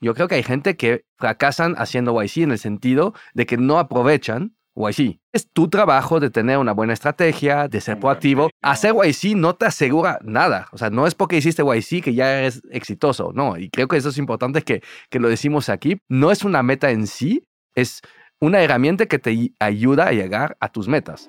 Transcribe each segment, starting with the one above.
Yo creo que hay gente que fracasan haciendo YC en el sentido de que no aprovechan YC. Es tu trabajo de tener una buena estrategia, de ser proactivo. Hacer YC no te asegura nada. O sea, no es porque hiciste YC que ya eres exitoso. No, y creo que eso es importante que, que lo decimos aquí. No es una meta en sí, es una herramienta que te ayuda a llegar a tus metas.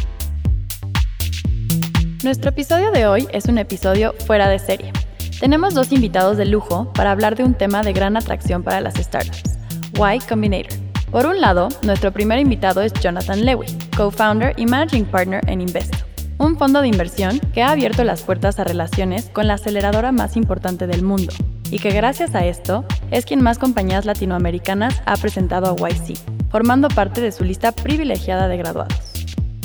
Nuestro episodio de hoy es un episodio fuera de serie. Tenemos dos invitados de lujo para hablar de un tema de gran atracción para las startups, Y Combinator. Por un lado, nuestro primer invitado es Jonathan Lewy, co-founder y managing partner en Investo, un fondo de inversión que ha abierto las puertas a relaciones con la aceleradora más importante del mundo y que gracias a esto es quien más compañías latinoamericanas ha presentado a YC, formando parte de su lista privilegiada de graduados.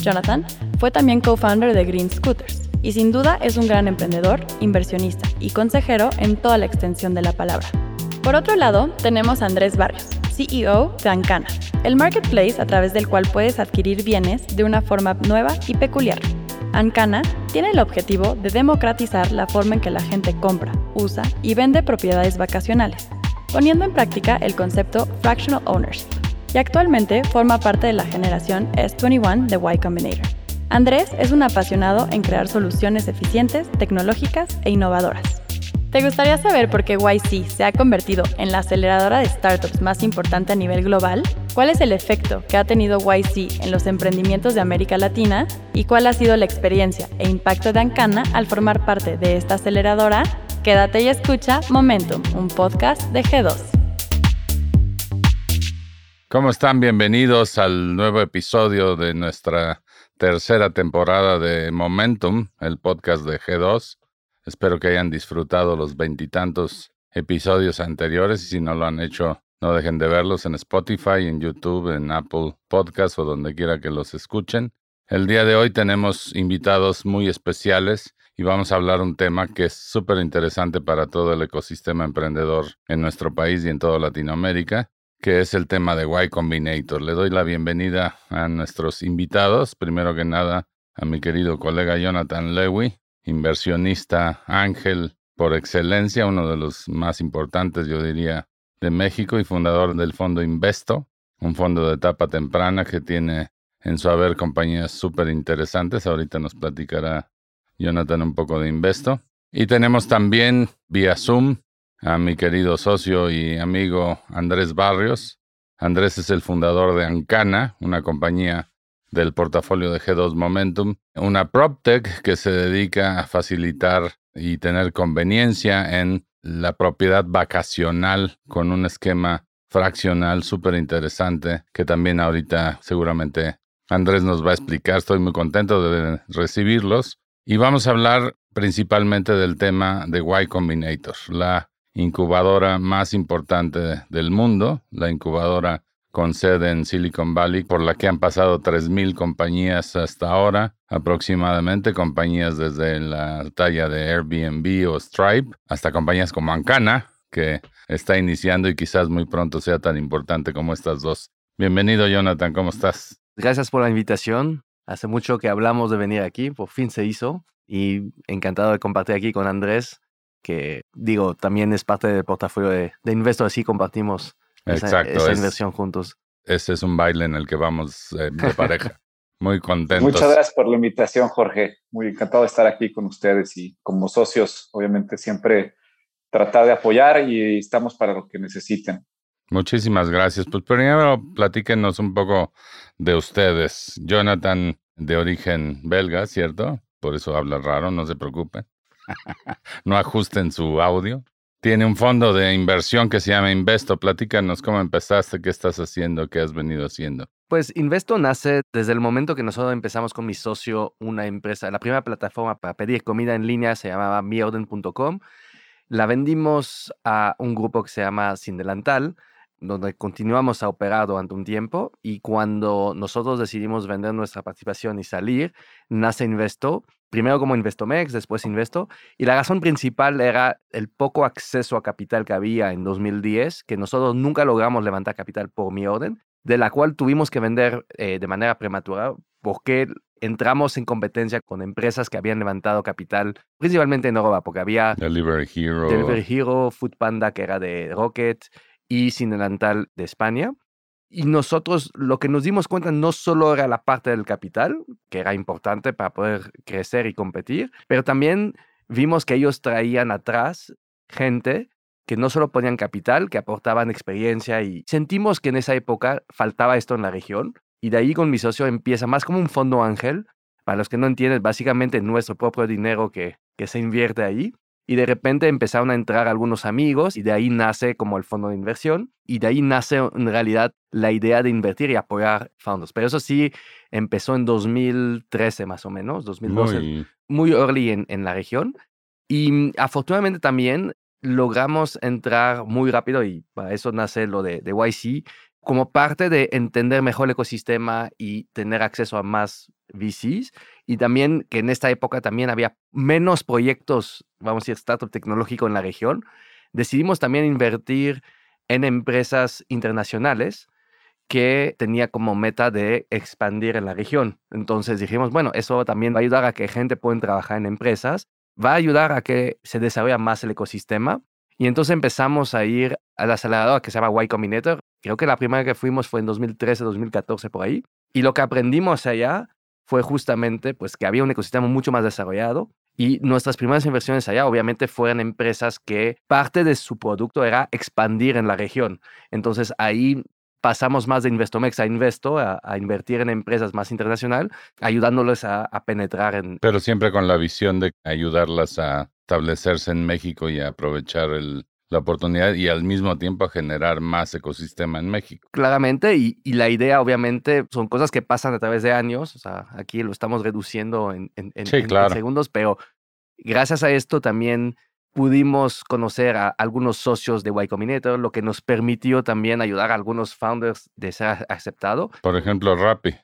Jonathan fue también co-founder de Green Scooters y sin duda es un gran emprendedor, inversionista y consejero en toda la extensión de la palabra. Por otro lado, tenemos Andrés Barrios, CEO de Ancana, el marketplace a través del cual puedes adquirir bienes de una forma nueva y peculiar. Ancana tiene el objetivo de democratizar la forma en que la gente compra, usa y vende propiedades vacacionales, poniendo en práctica el concepto fractional ownership y actualmente forma parte de la generación S21 de Y Combinator. Andrés es un apasionado en crear soluciones eficientes, tecnológicas e innovadoras. ¿Te gustaría saber por qué YC se ha convertido en la aceleradora de startups más importante a nivel global? ¿Cuál es el efecto que ha tenido YC en los emprendimientos de América Latina? ¿Y cuál ha sido la experiencia e impacto de Ancana al formar parte de esta aceleradora? Quédate y escucha Momentum, un podcast de G2. ¿Cómo están? Bienvenidos al nuevo episodio de nuestra tercera temporada de Momentum, el podcast de G2. Espero que hayan disfrutado los veintitantos episodios anteriores y si no lo han hecho, no dejen de verlos en Spotify, en YouTube, en Apple Podcasts o donde quiera que los escuchen. El día de hoy tenemos invitados muy especiales y vamos a hablar un tema que es súper interesante para todo el ecosistema emprendedor en nuestro país y en toda Latinoamérica que es el tema de Y Combinator. Le doy la bienvenida a nuestros invitados. Primero que nada, a mi querido colega Jonathan Lewy, inversionista ángel por excelencia, uno de los más importantes, yo diría, de México y fundador del fondo Investo, un fondo de etapa temprana que tiene en su haber compañías súper interesantes. Ahorita nos platicará Jonathan un poco de Investo. Y tenemos también vía Zoom a mi querido socio y amigo Andrés Barrios. Andrés es el fundador de Ancana, una compañía del portafolio de G2 Momentum, una PropTech que se dedica a facilitar y tener conveniencia en la propiedad vacacional con un esquema fraccional súper interesante que también ahorita seguramente Andrés nos va a explicar. Estoy muy contento de recibirlos y vamos a hablar principalmente del tema de Y Combinator, la incubadora más importante del mundo, la incubadora con sede en Silicon Valley, por la que han pasado 3.000 compañías hasta ahora, aproximadamente, compañías desde la talla de Airbnb o Stripe, hasta compañías como Ancana, que está iniciando y quizás muy pronto sea tan importante como estas dos. Bienvenido, Jonathan, ¿cómo estás? Gracias por la invitación. Hace mucho que hablamos de venir aquí, por fin se hizo y encantado de compartir aquí con Andrés que digo, también es parte del portafolio de, de Investor, así compartimos esa, inversión juntos. Ese es un baile en el que vamos eh, de pareja. Muy contentos. Muchas gracias por la invitación, Jorge. Muy encantado de estar aquí con ustedes y como socios, obviamente siempre tratar de apoyar y estamos para lo que necesiten. Muchísimas gracias. Pues primero platíquenos un poco de ustedes. Jonathan, de origen belga, ¿cierto? Por eso habla raro, no se preocupen. No ajusten su audio. Tiene un fondo de inversión que se llama Investo. Platícanos cómo empezaste, qué estás haciendo, qué has venido haciendo. Pues Investo nace desde el momento que nosotros empezamos con mi socio una empresa. La primera plataforma para pedir comida en línea se llamaba miorden.com La vendimos a un grupo que se llama Sin Delantal, donde continuamos a operar durante un tiempo y cuando nosotros decidimos vender nuestra participación y salir, nace Investo, primero como Investomex, después Investo, y la razón principal era el poco acceso a capital que había en 2010, que nosotros nunca logramos levantar capital por mi orden, de la cual tuvimos que vender eh, de manera prematura porque entramos en competencia con empresas que habían levantado capital, principalmente en Europa, porque había Delivery Hero. Delivery Hero, Foodpanda, que era de Rocket, y Sin Delantal de España. Y nosotros lo que nos dimos cuenta no solo era la parte del capital, que era importante para poder crecer y competir, pero también vimos que ellos traían atrás gente que no solo ponían capital, que aportaban experiencia y sentimos que en esa época faltaba esto en la región. Y de ahí con mi socio empieza más como un fondo ángel. Para los que no entienden, básicamente nuestro propio dinero que, que se invierte ahí y de repente empezaron a entrar algunos amigos y de ahí nace como el fondo de inversión y de ahí nace en realidad la idea de invertir y apoyar fondos. Pero eso sí empezó en 2013 más o menos, 2012, muy, early en, en la región. Y mm, afortunadamente también logramos entrar muy rápido y para eso nace lo de, de YC como parte de entender mejor el ecosistema y tener acceso a más VCs y también que en esta época también había menos proyectos, vamos a decir, startup tecnológico en la región, decidimos también invertir en empresas internacionales que tenía como meta de expandir en la región. Entonces dijimos, bueno, eso también va a ayudar a que gente pueda trabajar en empresas, va a ayudar a que se desarrolle más el ecosistema. Y entonces empezamos a ir al acelerador que se llama Y Combinator. Creo que la primera que fuimos fue en 2013, 2014, por ahí. Y lo que aprendimos allá fue justamente pues que había un ecosistema mucho más desarrollado y nuestras primeras inversiones allá obviamente fueron empresas que parte de su producto era expandir en la región. Entonces ahí pasamos más de Investomex a Investo, a, invertir en empresas más internacional, ayudándoles a, a, penetrar en... Pero siempre con la visión de ayudarlas a establecerse en México y aprovechar el, la oportunidad y al mismo tiempo generar más ecosistema en México. Claramente, y, la idea obviamente son cosas que pasan a través de años, o sea, aquí lo estamos reduciendo en, en, segundos, pero gracias a esto también pudimos conocer a algunos socios de Y Combinator, lo que nos permitió también ayudar a algunos founders de ser aceptado. Por ejemplo, Rappi.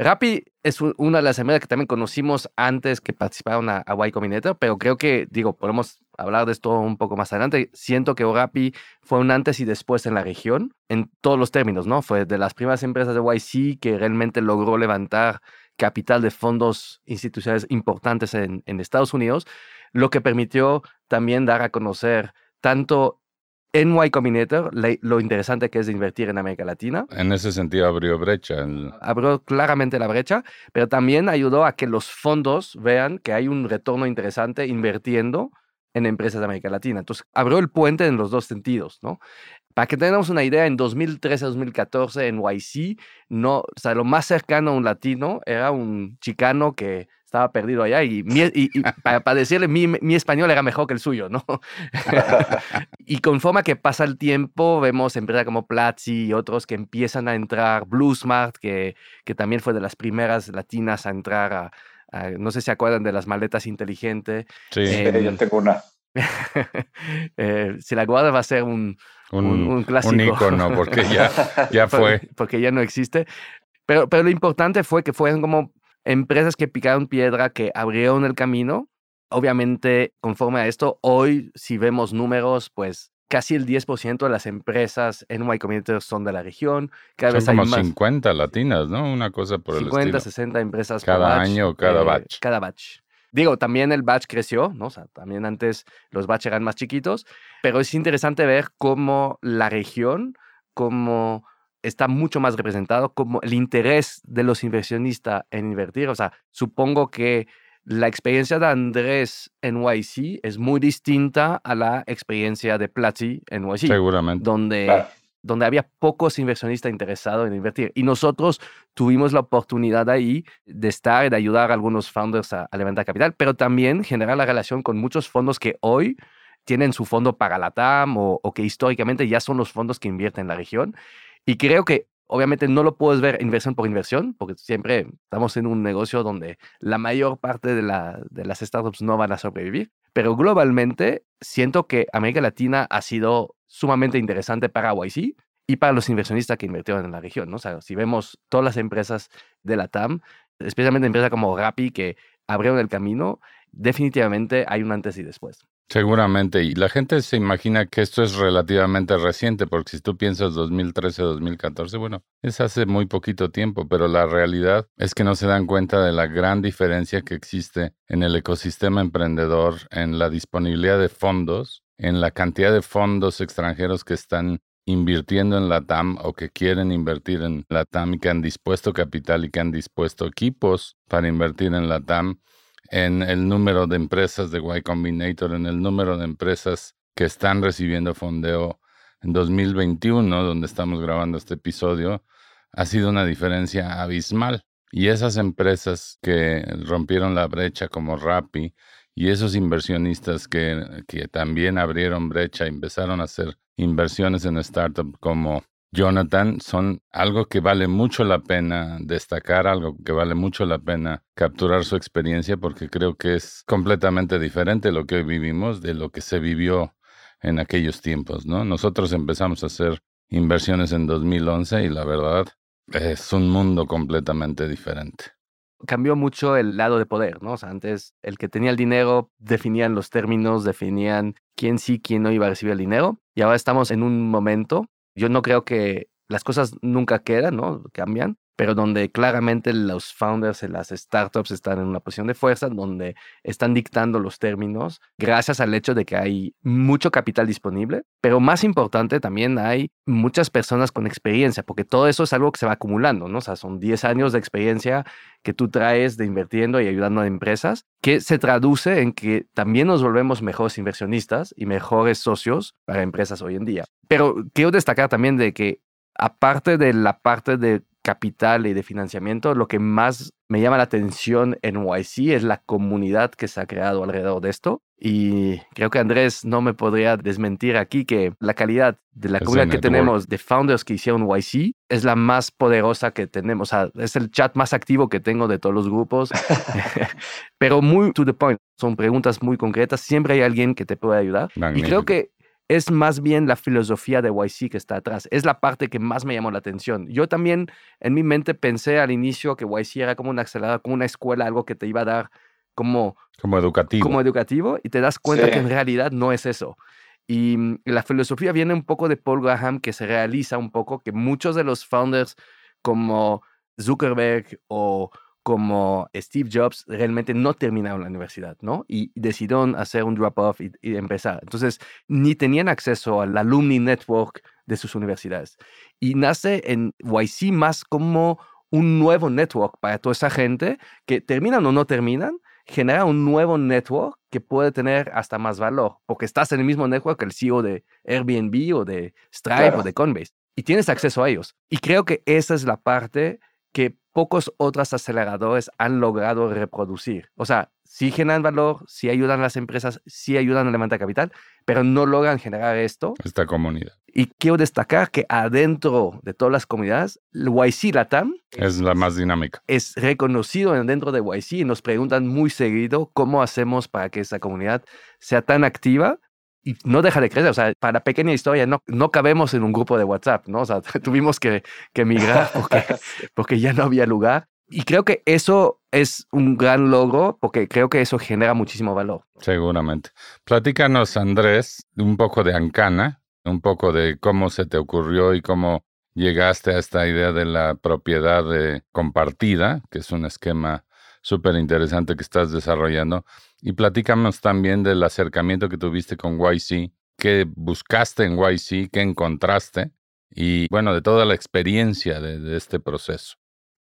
Rappi es una de las empresas que también conocimos antes que participaron a, Y Combinator, pero creo que, digo, podemos hablar de esto un poco más adelante. Siento que Rappi fue un antes y después en la región, en todos los términos, ¿no? Fue de las primeras empresas de YC que realmente logró levantar capital de fondos institucionales importantes en, en Estados Unidos, lo que permitió también dar a conocer tanto en Y Combinator, lo interesante que es invertir en América Latina. En ese sentido abrió brecha. Abrió claramente la brecha, pero también ayudó a que los fondos vean que hay un retorno interesante invirtiendo en empresas de América Latina. Entonces, abrió el puente en los dos sentidos, ¿no? Para que tengamos una idea, en 2013-2014 en YC, no, o sea, lo más cercano a un latino era un chicano que estaba perdido allá y, para, decirle, mi, español era mejor que el suyo, ¿no? y conforme que pasa el tiempo, vemos empresas como Platzi y otros que empiezan a entrar, Bluesmart, que, que también fue de las primeras latinas a entrar a, no sé si se acuerdan de las maletas inteligentes. Sí, eh, yo tengo una. eh, si la guarda va a ser un, un, un, clásico. Un icono, porque ya, ya fue. porque ya no existe. Pero, pero lo importante fue que fueron como empresas que picaron piedra, que abrieron el camino. Obviamente, conforme a esto, hoy si vemos números, pues casi el 10% de las empresas en Y Combinator son de la región. Cada son como 50 latinas, ¿no? Una cosa por el estilo. 50, 60 empresas cada año, cada eh, batch. Cada batch. Digo, también el batch creció, ¿no? O sea, también antes los batch eran más chiquitos, pero es interesante ver cómo la región, cómo está mucho más representado como el interés de los inversionistas en invertir. O sea, supongo que la experiencia de Andrés en YC es muy distinta a la experiencia de Platzi en YC. Seguramente. Donde, donde había pocos inversionistas interesados en invertir. Y nosotros tuvimos la oportunidad ahí de estar y de ayudar a algunos founders a, levantar capital, pero también generar la relación con muchos fondos que hoy tienen su fondo para la TAM o, que históricamente ya son los fondos que invierten en la región y creo que obviamente no lo puedes ver inversión por inversión, porque siempre estamos en un negocio donde la mayor parte de las startups no van a sobrevivir, Pero globalmente siento que América Latina ha sido sumamente interesante para YC y para los inversionistas que invirtieron en la región. ¿no? O si vemos todas las empresas de la TAM, especialmente empresas como Rappi que abrieron el camino, definitivamente hay un antes y después. Seguramente, y la gente se imagina que esto es relativamente reciente, porque si tú piensas 2013, 2014, bueno, es hace muy poquito tiempo, pero la realidad es que no se dan cuenta de la gran diferencia que existe en el ecosistema emprendedor, en la disponibilidad de fondos, en la cantidad de fondos extranjeros que están invirtiendo en la TAM o que quieren invertir en la TAM y que han dispuesto capital y que han dispuesto equipos para invertir en la TAM en el número de empresas de Y Combinator, en el número de empresas que están recibiendo fondeo en 2021, donde estamos grabando este episodio, ha sido una diferencia abismal. Y esas empresas que rompieron la brecha como Rappi y esos inversionistas que, que también abrieron brecha empezaron a hacer inversiones en startups como Jonathan son algo que vale mucho la pena destacar, algo que vale mucho la pena capturar su experiencia porque creo que es completamente diferente lo que hoy vivimos de lo que se vivió en aquellos tiempos, ¿no? Nosotros empezamos a hacer inversiones en 2011 y la verdad es un mundo completamente diferente. Cambió mucho el lado de poder, ¿no? O sea, antes el que tenía el dinero definían los términos, definían quién sí, quién no iba a recibir el dinero. Y ahora estamos en un momento yo no creo que las cosas nunca quedan, ¿no? Cambian, pero donde claramente los founders de las startups están en una posición de fuerza, donde están dictando los términos, gracias al hecho de que hay mucho capital disponible, pero más importante también hay muchas personas con experiencia, porque todo eso es algo que se va acumulando, ¿no? O sea, son 10 años de experiencia que tú traes de invirtiendo y ayudando a empresas, que se traduce en que también nos volvemos mejores inversionistas y mejores socios para empresas hoy en día. Pero quiero destacar también de que aparte de la parte de capital y de financiamiento, lo que más me llama la atención en YC es la comunidad que se ha creado alrededor de esto. Y creo que Andrés no me podría desmentir aquí que la calidad de la comunidad que tenemos de founders que hicieron YC es la más poderosa que tenemos. O sea, es el chat más activo que tengo de todos los grupos, pero muy to the point. Son preguntas muy concretas. Siempre hay alguien que te puede ayudar. Y creo que es más bien la filosofía de YC que está atrás. Es la parte que más me llamó la atención. Yo también en mi mente pensé al inicio que YC era como una aceleradora, como una escuela, algo que te iba a dar como... Como educativo. Como educativo y te das cuenta que en realidad no es eso. Y mm, la filosofía viene un poco de Paul Graham, que se realiza un poco, que muchos de los founders como Zuckerberg o como Steve Jobs realmente no terminaron la universidad, ¿no? Y decidieron hacer un drop-off y, empezar. Entonces, ni tenían acceso al alumni network de sus universidades. Y nace en YC más como un nuevo network para toda esa gente que terminan o no terminan, genera un nuevo network que puede tener hasta más valor, porque estás en el mismo network que el CEO de Airbnb o de Stripe o de Coinbase y tienes acceso a ellos. Y creo que esa es la parte que pocos otros aceleradores han logrado reproducir. O sea, sí generan valor, sí ayudan a las empresas, sí ayudan a levantar capital, pero no logran generar esto. Esta comunidad. Y quiero destacar que adentro de todas las comunidades, el YC Latam es la más dinámica. Es reconocido dentro de YC y nos preguntan muy seguido cómo hacemos para que esa comunidad sea tan activa y no deja de crecer. O sea, para pequeña historia, no, no cabemos en un grupo de WhatsApp, ¿no? O sea, tuvimos que, que migrar porque, porque ya no había lugar. Y creo que eso es un gran logro porque creo que eso genera muchísimo valor. Seguramente. Platícanos, Andrés, un poco de Ancana, un poco de cómo se te ocurrió y cómo llegaste a esta idea de la propiedad compartida, que es un esquema súper interesante que estás desarrollando. Y platícanos también del acercamiento que tuviste con YC, qué buscaste en YC, qué encontraste y bueno, de toda la experiencia de, este proceso.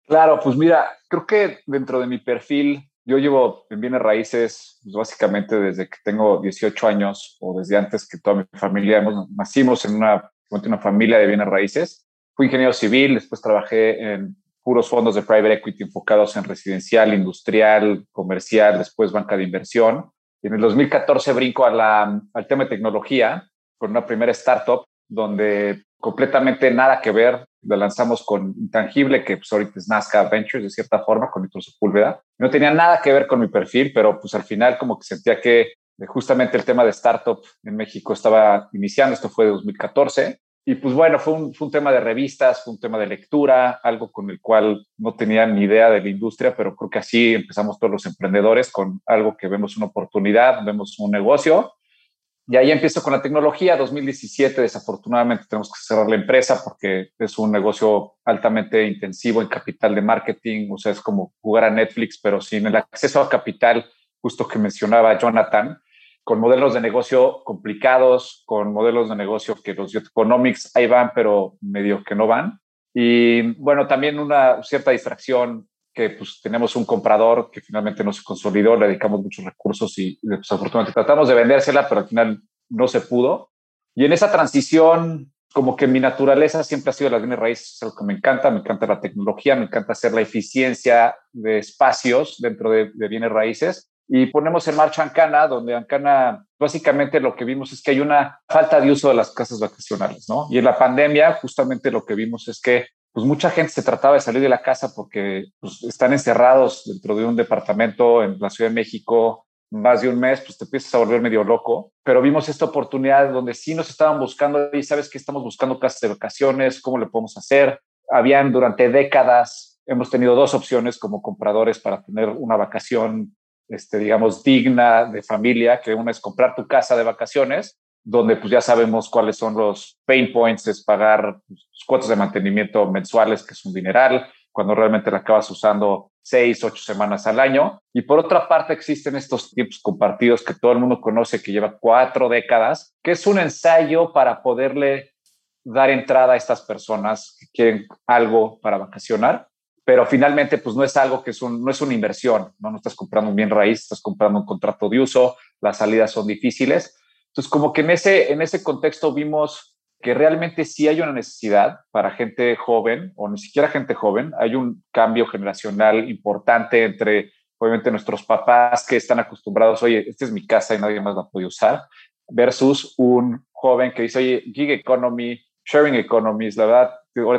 Claro, pues mira, creo que dentro de mi perfil, yo llevo en bienes raíces pues básicamente desde que tengo 18 años o desde antes que toda mi familia, hemos, nacimos en una, una familia de bienes raíces. Fui ingeniero civil, después trabajé en puros fondos de private equity enfocados en residencial, industrial, comercial, después banca de inversión. En el 2014 brinco a la, al tema de tecnología con una primera startup donde completamente nada que ver. La lanzamos con Intangible, que pues ahorita es Nazca Ventures de cierta forma, con Víctor Sepúlveda. No tenía nada que ver con mi perfil, pero pues al final como que sentía que justamente el tema de startup en México estaba iniciando, esto fue de 2014, y pues bueno, fue un, fue un, tema de revistas, fue un tema de lectura, algo con el cual no tenía ni idea de la industria, pero creo que así empezamos todos los emprendedores con algo que vemos una oportunidad, vemos un negocio. Y ahí empiezo con la tecnología. 2017, desafortunadamente, tenemos que cerrar la empresa porque es un negocio altamente intensivo en capital de marketing. O sea, es como jugar a Netflix, pero sin el acceso a capital, justo que mencionaba Jonathan con modelos de negocio complicados, con modelos de negocio que los economics ahí van, pero medio que no van. Y bueno, también una cierta distracción que pues tenemos un comprador que finalmente no se consolidó, le dedicamos muchos recursos y desafortunadamente tratamos de vendérsela, pero al final no se pudo. Y en esa transición, como que mi naturaleza siempre ha sido las bienes raíces, es algo que me encanta, me encanta la tecnología, me encanta hacer la eficiencia de espacios dentro de, de bienes raíces y ponemos en marcha Ancana, donde Ancana básicamente lo que vimos es que hay una falta de uso de las casas vacacionales, ¿no? Y en la pandemia justamente lo que vimos es que pues mucha gente se trataba de salir de la casa porque pues, están encerrados dentro de un departamento en la Ciudad de México más de un mes, pues te empiezas a volver medio loco. Pero vimos esta oportunidad donde sí nos estaban buscando y sabes que estamos buscando casas de vacaciones, cómo le podemos hacer. Habían durante décadas, hemos tenido dos opciones como compradores para tener una vacación este, digamos, digna de familia, que una es comprar tu casa de vacaciones, donde pues ya sabemos cuáles son los pain points, es pagar pues, cuotas de mantenimiento mensuales, que es un dineral, cuando realmente la acabas usando seis, ocho semanas al año. Y por otra parte existen estos tiempos compartidos que todo el mundo conoce, que lleva cuatro décadas, que es un ensayo para poderle dar entrada a estas personas que quieren algo para vacacionar pero finalmente pues no es algo que es un, no es una inversión, ¿no? no estás comprando un bien raíz, estás comprando un contrato de uso, las salidas son difíciles. Entonces como que en ese, en ese contexto vimos que realmente sí hay una necesidad para gente joven o ni siquiera gente joven, hay un cambio generacional importante entre obviamente nuestros papás que están acostumbrados, oye, esta es mi casa y nadie más la puede usar, versus un joven que dice, oye, gig economy, sharing economies, la verdad,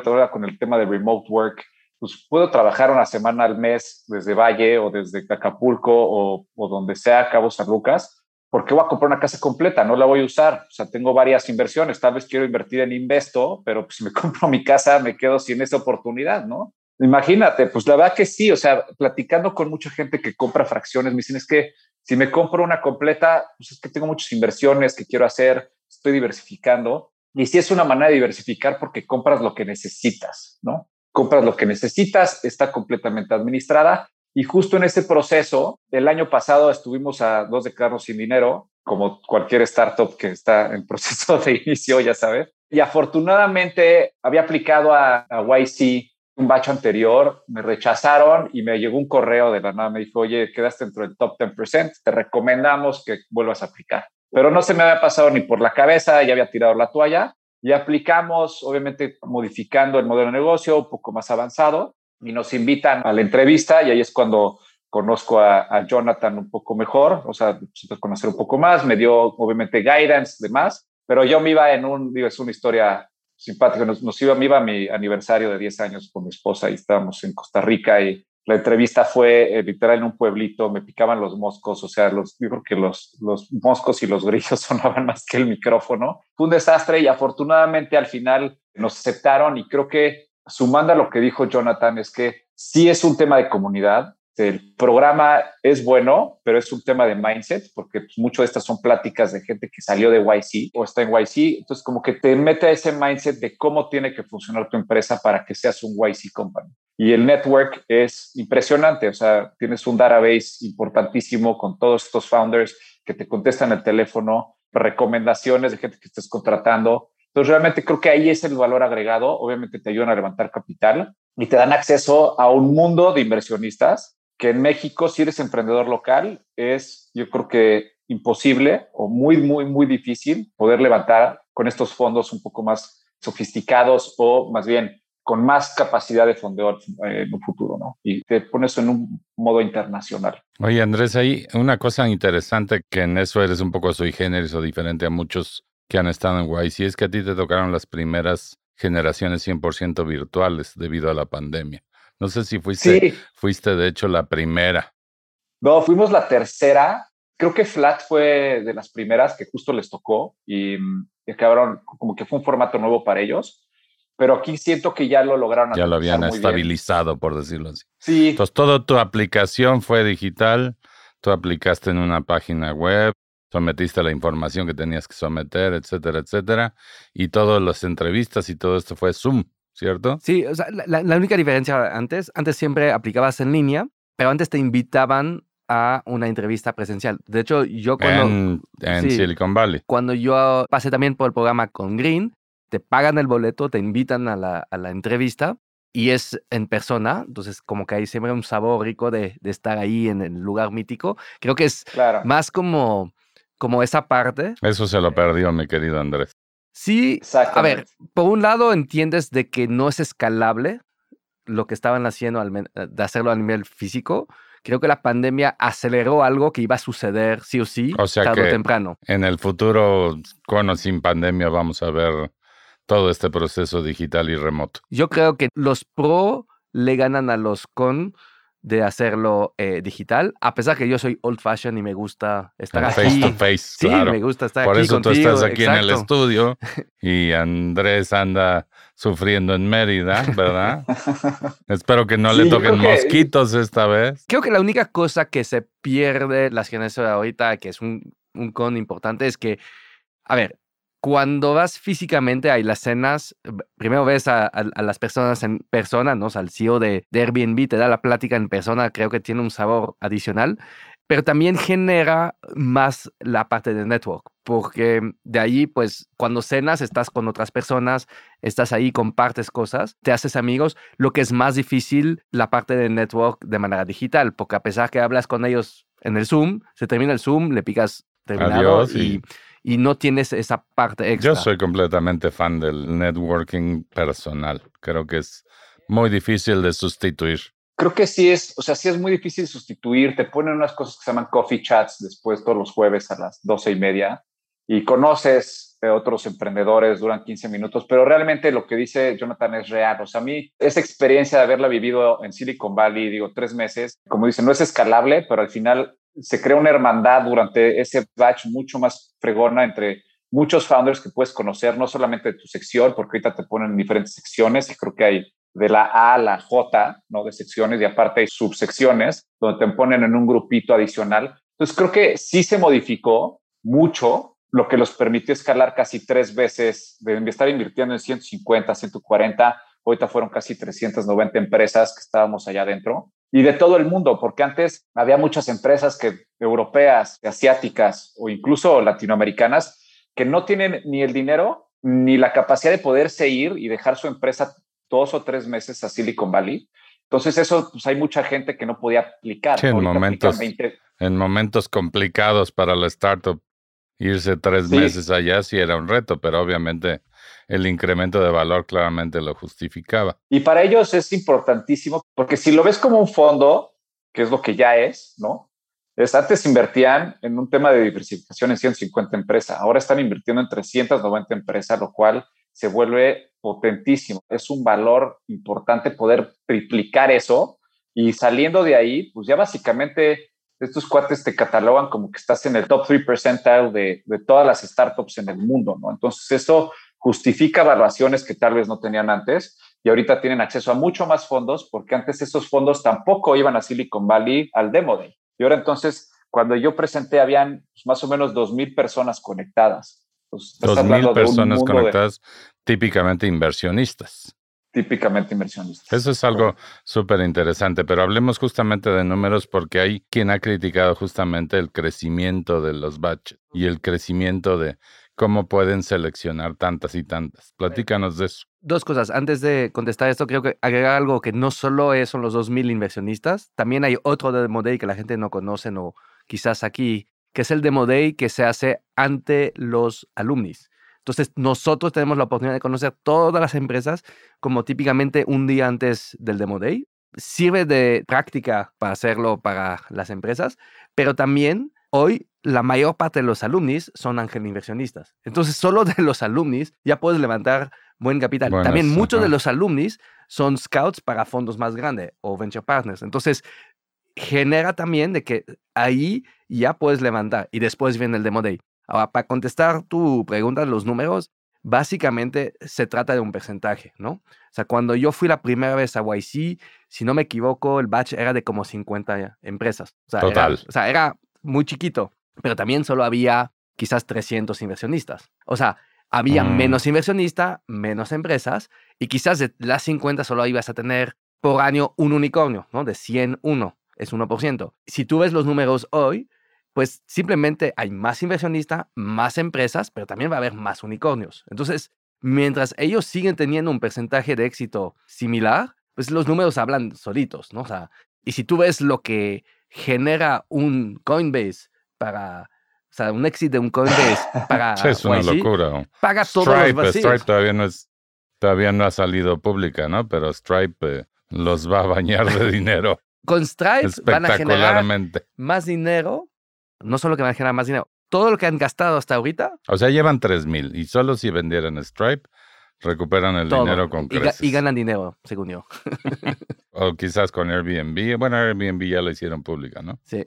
ahora con el tema de remote work, pues puedo trabajar una semana al mes desde Valle o desde Acapulco o, o donde sea, Cabo San Lucas, porque voy a comprar una casa completa, no la voy a usar. O sea, tengo varias inversiones, tal vez quiero invertir en Investo, pero pues, si me compro mi casa me quedo sin esa oportunidad, ¿no? Imagínate, pues la verdad que sí, o sea, platicando con mucha gente que compra fracciones, me dicen es que si me compro una completa, pues es que tengo muchas inversiones que quiero hacer, estoy diversificando. Y sí es una manera de diversificar porque compras lo que necesitas, ¿no? Compras lo que necesitas, está completamente administrada. Y justo en ese proceso, el año pasado estuvimos a dos de carros sin dinero, como cualquier startup que está en proceso de inicio, ya sabes. Y afortunadamente había aplicado a, YC un bacho anterior, me rechazaron y me llegó un correo de la nada, me dijo, oye, quedaste dentro del top 10%, te recomendamos que vuelvas a aplicar. Pero no se me había pasado ni por la cabeza, ya había tirado la toalla y aplicamos, obviamente modificando el modelo de negocio un poco más avanzado y nos invitan a la entrevista y ahí es cuando conozco a, Jonathan un poco mejor, o sea, conocer un poco más, me dio obviamente guidance, demás, pero yo me iba en un, digo, es una historia simpática, nos, nos iba, me iba a mi aniversario de 10 años con mi esposa y estábamos en Costa Rica y la entrevista fue eh, literal en un pueblito, me picaban los moscos, o sea, los, yo que los, los moscos y los grillos sonaban más que el micrófono. Fue un desastre y afortunadamente al final nos aceptaron y creo que sumando a lo que dijo Jonathan es que sí es un tema de comunidad, el programa es bueno, pero es un tema de mindset, porque pues, mucho de estas son pláticas de gente que salió de YC o está en YC. Entonces, como que te mete a ese mindset de cómo tiene que funcionar tu empresa para que seas un YC company. Y el network es impresionante, o sea, tienes un database importantísimo con todos estos founders que te contestan el teléfono, recomendaciones de gente que estés contratando. Entonces, realmente creo que ahí es el valor agregado. Obviamente te ayudan a levantar capital y te dan acceso a un mundo de inversionistas que en México, si eres emprendedor local, es yo creo que imposible o muy, muy, muy difícil poder levantar con estos fondos un poco más sofisticados o más bien con más capacidad de fondeo en un futuro, ¿no? Y te pones en un modo internacional. Oye, Andrés, hay una cosa interesante que en eso eres un poco sui generis o diferente a muchos que han estado en YC, es que a ti te tocaron las primeras generaciones 100% virtuales debido a la pandemia. No sé si fuiste, fuiste de hecho la primera. No, fuimos la tercera, Creo que Flat fue de las primeras que justo les tocó y, y acabaron como que fue un formato nuevo para ellos pero aquí siento que ya lo lograron. Ya lo habían estabilizado, por decirlo así. Sí. Entonces, toda tu aplicación fue digital, tú aplicaste en una página web, sometiste la información que tenías que someter, etcétera, etcétera, y todas las entrevistas y todo esto fue Zoom, ¿cierto? Sí, o sea, la, única diferencia antes, antes siempre aplicabas en línea, pero antes te invitaban a una entrevista presencial. De hecho, yo cuando... En, Silicon Valley. Cuando yo pasé también por el programa con Green, te pagan el boleto, te invitan a la, a la entrevista y es en persona, entonces como que hay siempre un sabor rico de, de estar ahí en el lugar mítico. Creo que es más como, como esa parte. Eso se lo perdió, mi querido Andrés. Sí, a ver, por un lado entiendes de que no es escalable lo que estaban haciendo de hacerlo a nivel físico. Creo que la pandemia aceleró algo que iba a suceder sí o sí, o sea tarde o temprano. En el futuro, con o sin pandemia, vamos a ver todo este proceso digital y remoto. Yo creo que los pro le ganan a los con de hacerlo eh, digital, a pesar que yo soy old fashion y me gusta estar aquí. Face to face, sí, me gusta estar Por aquí eso tú estás aquí en el estudio y Andrés anda sufriendo en Mérida, ¿verdad? Espero que no le toquen mosquitos esta vez. Creo que la única cosa que se pierde las generaciones ahorita, que es un, un con importante, es que, a ver, cuando vas físicamente a las cenas, primero ves a, las personas en persona, ¿no? al CEO de, Airbnb te da la plática en persona, creo que tiene un sabor adicional, pero también genera más la parte de network, porque de ahí, pues, cuando cenas, estás con otras personas, estás ahí, compartes cosas, te haces amigos, lo que es más difícil, la parte de network de manera digital, porque a pesar que hablas con ellos en el Zoom, se termina el Zoom, le picas terminado y y no tienes esa parte extra. Yo soy completamente fan del networking personal. Creo que es muy difícil de sustituir. Creo que sí es, o sea, sí es muy difícil sustituir. Te ponen unas cosas que se llaman coffee chats después todos los jueves a las doce y media y conoces a otros emprendedores, duran 15 minutos, pero realmente lo que dice Jonathan es real. O sea, a mí esa experiencia de haberla vivido en Silicon Valley, digo, tres meses, como dicen, no es escalable, pero al final se crea una hermandad durante ese batch mucho más fregona entre muchos founders que puedes conocer, no solamente de tu sección, porque ahorita te ponen en diferentes secciones y creo que hay de la A a la J, ¿no? De secciones y aparte hay subsecciones donde te ponen en un grupito adicional. Entonces creo que sí se modificó mucho, lo que los permitió escalar casi tres veces, de estar invirtiendo en 150, 140, ahorita fueron casi 390 empresas que estábamos allá adentro y de todo el mundo, porque antes había muchas empresas que europeas, asiáticas o incluso latinoamericanas que no tienen ni el dinero ni la capacidad de poderse ir y dejar su empresa dos o tres meses a Silicon Valley. Entonces eso, pues hay mucha gente que no podía aplicar. en, momentos, en momentos complicados para la startup, irse tres meses allá sí era un reto, pero obviamente el incremento de valor claramente lo justificaba. Y para ellos es importantísimo porque si lo ves como un fondo, que es lo que ya es, ¿no? Es, antes invertían en un tema de diversificación en 150 empresas, ahora están invirtiendo en 390 empresas, lo cual se vuelve potentísimo. Es un valor importante poder triplicar eso y saliendo de ahí, pues ya básicamente estos cuates te catalogan como que estás en el top 3 percentile de, de todas las startups en el mundo, ¿no? Entonces eso justifica evaluaciones que tal vez no tenían antes y ahorita tienen acceso a mucho más fondos porque antes esos fondos tampoco iban a Silicon Valley al Demo Day. Y ahora entonces, cuando yo presenté, habían pues, más o menos 2.000 personas conectadas. Pues, 2.000 personas conectadas, típicamente inversionistas. Típicamente inversionistas. Eso es algo súper interesante, pero hablemos justamente de números porque hay quien ha criticado justamente el crecimiento de los batches y el crecimiento de ¿Cómo pueden seleccionar tantas y tantas? Platícanos de eso. Dos cosas. Antes de contestar esto, creo que agregar algo que no solo son los 2.000 inversionistas, también hay otro Demo Day que la gente no conoce o quizás aquí, que es el Demo Day que se hace ante los alumnis. Entonces, nosotros tenemos la oportunidad de conocer todas las empresas como típicamente un día antes del Demo Day. Sirve de práctica para hacerlo para las empresas, pero también hoy la mayor parte de los alumnis son ángel inversionistas. Entonces, solo de los alumnis ya puedes levantar buen capital. También muchos de los alumnis son scouts para fondos más grandes o venture partners. Entonces, genera también de que ahí ya puedes levantar y después viene el demo day. Ahora, para contestar tu pregunta, los números, básicamente se trata de un porcentaje, ¿no? O sea, cuando yo fui la primera vez a YC, si no me equivoco, el batch era de como 50 empresas. O sea, Total. Era, o sea, era muy chiquito, pero también solo había quizás 300 inversionistas. O sea, había Mm. menos inversionistas, menos empresas, y quizás de las 50 solo ibas a tener por año un unicornio, ¿no? De 100, uno, es 1%. Si tú ves los números hoy, pues simplemente hay más inversionistas, más empresas, pero también va a haber más unicornios. Entonces, mientras ellos siguen teniendo un porcentaje de éxito similar, pues los números hablan solitos, ¿no? O sea, y si tú ves lo que genera un Coinbase para, o sea, un exit de un Coinbase para es una YC, locura. paga todos los Stripe, vacíos. Stripe todavía no es, todavía no ha salido pública, ¿no? Pero Stripe eh, los va a bañar de dinero Con Stripe van a generar más dinero, no solo que van a generar más dinero, todo lo que han gastado hasta ahorita, O sea, llevan 3 mil y solo si vendieran Stripe recuperan el todo. dinero con creces. y ganan dinero, según yo. O quizás con Airbnb. Bueno, Airbnb ya lo hicieron pública, ¿no? Sí.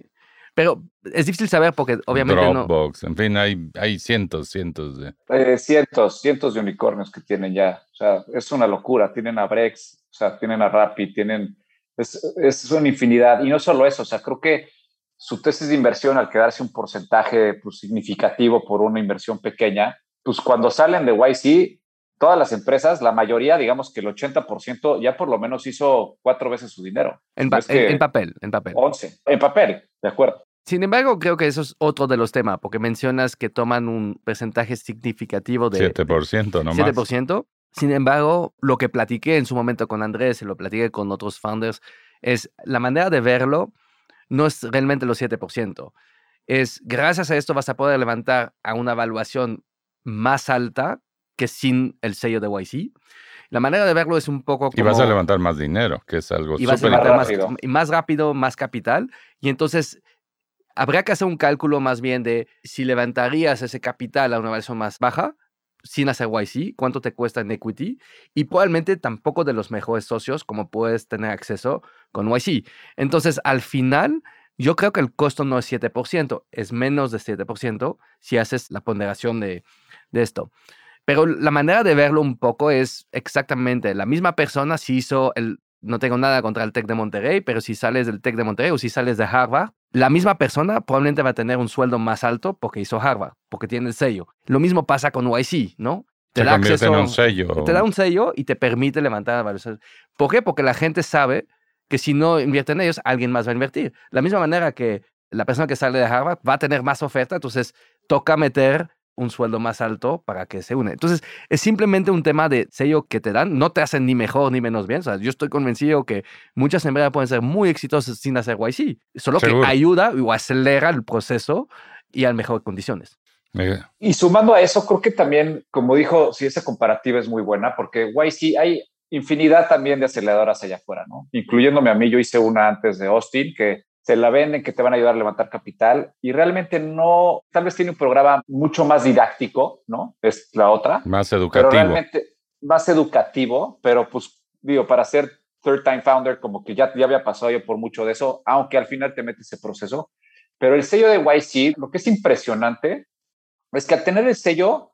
Pero es difícil saber porque obviamente no. Dropbox, en fin, hay, hay cientos, cientos de... Eh, cientos, cientos de unicornios que tienen ya. O sea, es una locura. Tienen a Brex, o sea, tienen a Rappi, tienen. Es, es una infinidad. Y no solo eso, o sea, creo que su tesis de inversión, al quedarse un porcentaje pues, significativo por una inversión pequeña, pues cuando salen de YC, todas las empresas, la mayoría, digamos que el 80% ya por lo menos hizo cuatro veces su dinero. En, pa- en- en papel, en papel. 11. En papel, de acuerdo. Sin embargo, creo que eso es otro de los temas, porque mencionas que toman un porcentaje significativo de 7% nomás. 7%. Sin embargo, lo que platiqué en su momento con Andrés y lo platiqué con otros founders es la manera de verlo no es realmente los 7%. Es gracias a esto vas a poder levantar a una evaluación más alta que sin el sello de YC. La manera de verlo es un poco como... Y vas a levantar más dinero, que es algo y vas a levantar más, rápido. y más rápido, más capital. Y entonces habrá que hacer un cálculo más bien de si levantarías ese capital a una versión más baja sin hacer YC, cuánto te cuesta en equity y probablemente tampoco de los mejores socios como puedes tener acceso con YC. Entonces, al final, yo creo que el costo no es 7%, es menos de 7% si haces la ponderación de, de esto. Pero la manera de verlo un poco es exactamente la misma persona si hizo el, no tengo nada contra el TEC de Monterrey, pero si sales del TEC de Monterrey o si sales de Harvard, la misma persona probablemente va a tener un sueldo más alto porque hizo Harvard, porque tiene el sello. Lo mismo pasa con YC, ¿no? Se convierte en un sello. Te da un sello y te permite levantar evaluación. ¿Por qué? Porque la gente sabe que si no invierte en ellos, alguien más va a invertir. La misma manera que la persona que sale de Harvard va a tener más oferta, entonces toca meter un sueldo más alto para que se une. Entonces, es simplemente un tema de sello que te dan, no te hacen ni mejor ni menos bien. O sea, yo estoy convencido que muchas empresas pueden ser muy exitosas sin hacer YC, solo Seguro. que ayuda o acelera el proceso y a mejores condiciones. Y sumando a eso, creo que también, como dijo, si esa comparativa es muy buena, porque YC hay infinidad también de aceleradoras allá afuera, ¿no? Incluyéndome a mí, yo hice una antes de Austin que se la venden, que te van a ayudar a levantar capital y realmente no, tal vez tiene un programa mucho más didáctico, ¿no? Es la otra, Más pero educativo. realmente más educativo, pero pues digo, para ser third time founder, como que ya, ya había pasado yo por mucho de eso, aunque al final te metes ese proceso. Pero el sello de YC, lo que es impresionante es que al tener el sello,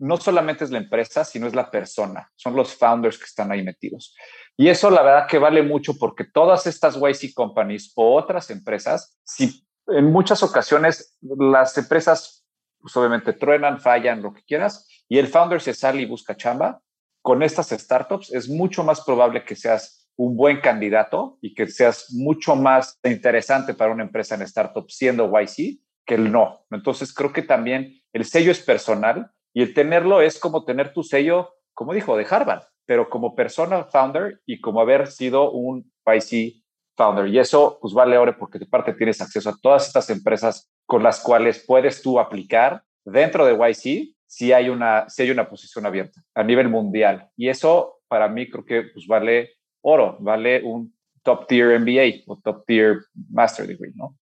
no solamente es la empresa, sino es la persona, son los founders que están ahí metidos. Y eso la verdad que vale mucho porque todas estas YC companies o otras empresas, si en muchas ocasiones las empresas, pues obviamente truenan, fallan, lo que quieras, y el founder se sale y busca chamba, con estas startups es mucho más probable que seas un buen candidato y que seas mucho más interesante para una empresa en startup siendo YC que el no. Entonces creo que también el sello es personal y el tenerlo es como tener tu sello, como dijo, de Harvard, pero como persona founder y como haber sido un YC founder. Y eso pues vale ahora porque de parte tienes acceso a todas estas empresas con las cuales puedes tú aplicar dentro de YC si hay una, si hay una posición abierta a nivel mundial. Y eso para mí creo que pues vale oro, vale un top tier MBA o top tier master degree, ¿no?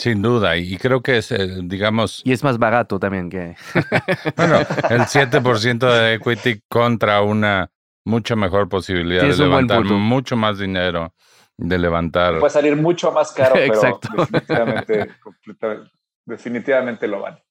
Sin duda, y creo que es, eh, digamos, Y es más barato también que... bueno, el 7% de equity contra una mucha mejor posibilidad Tienes de levantar mucho más dinero de levantar. Puede salir mucho más caro, pero Exacto. definitivamente, completamente- definitivamente lo vale.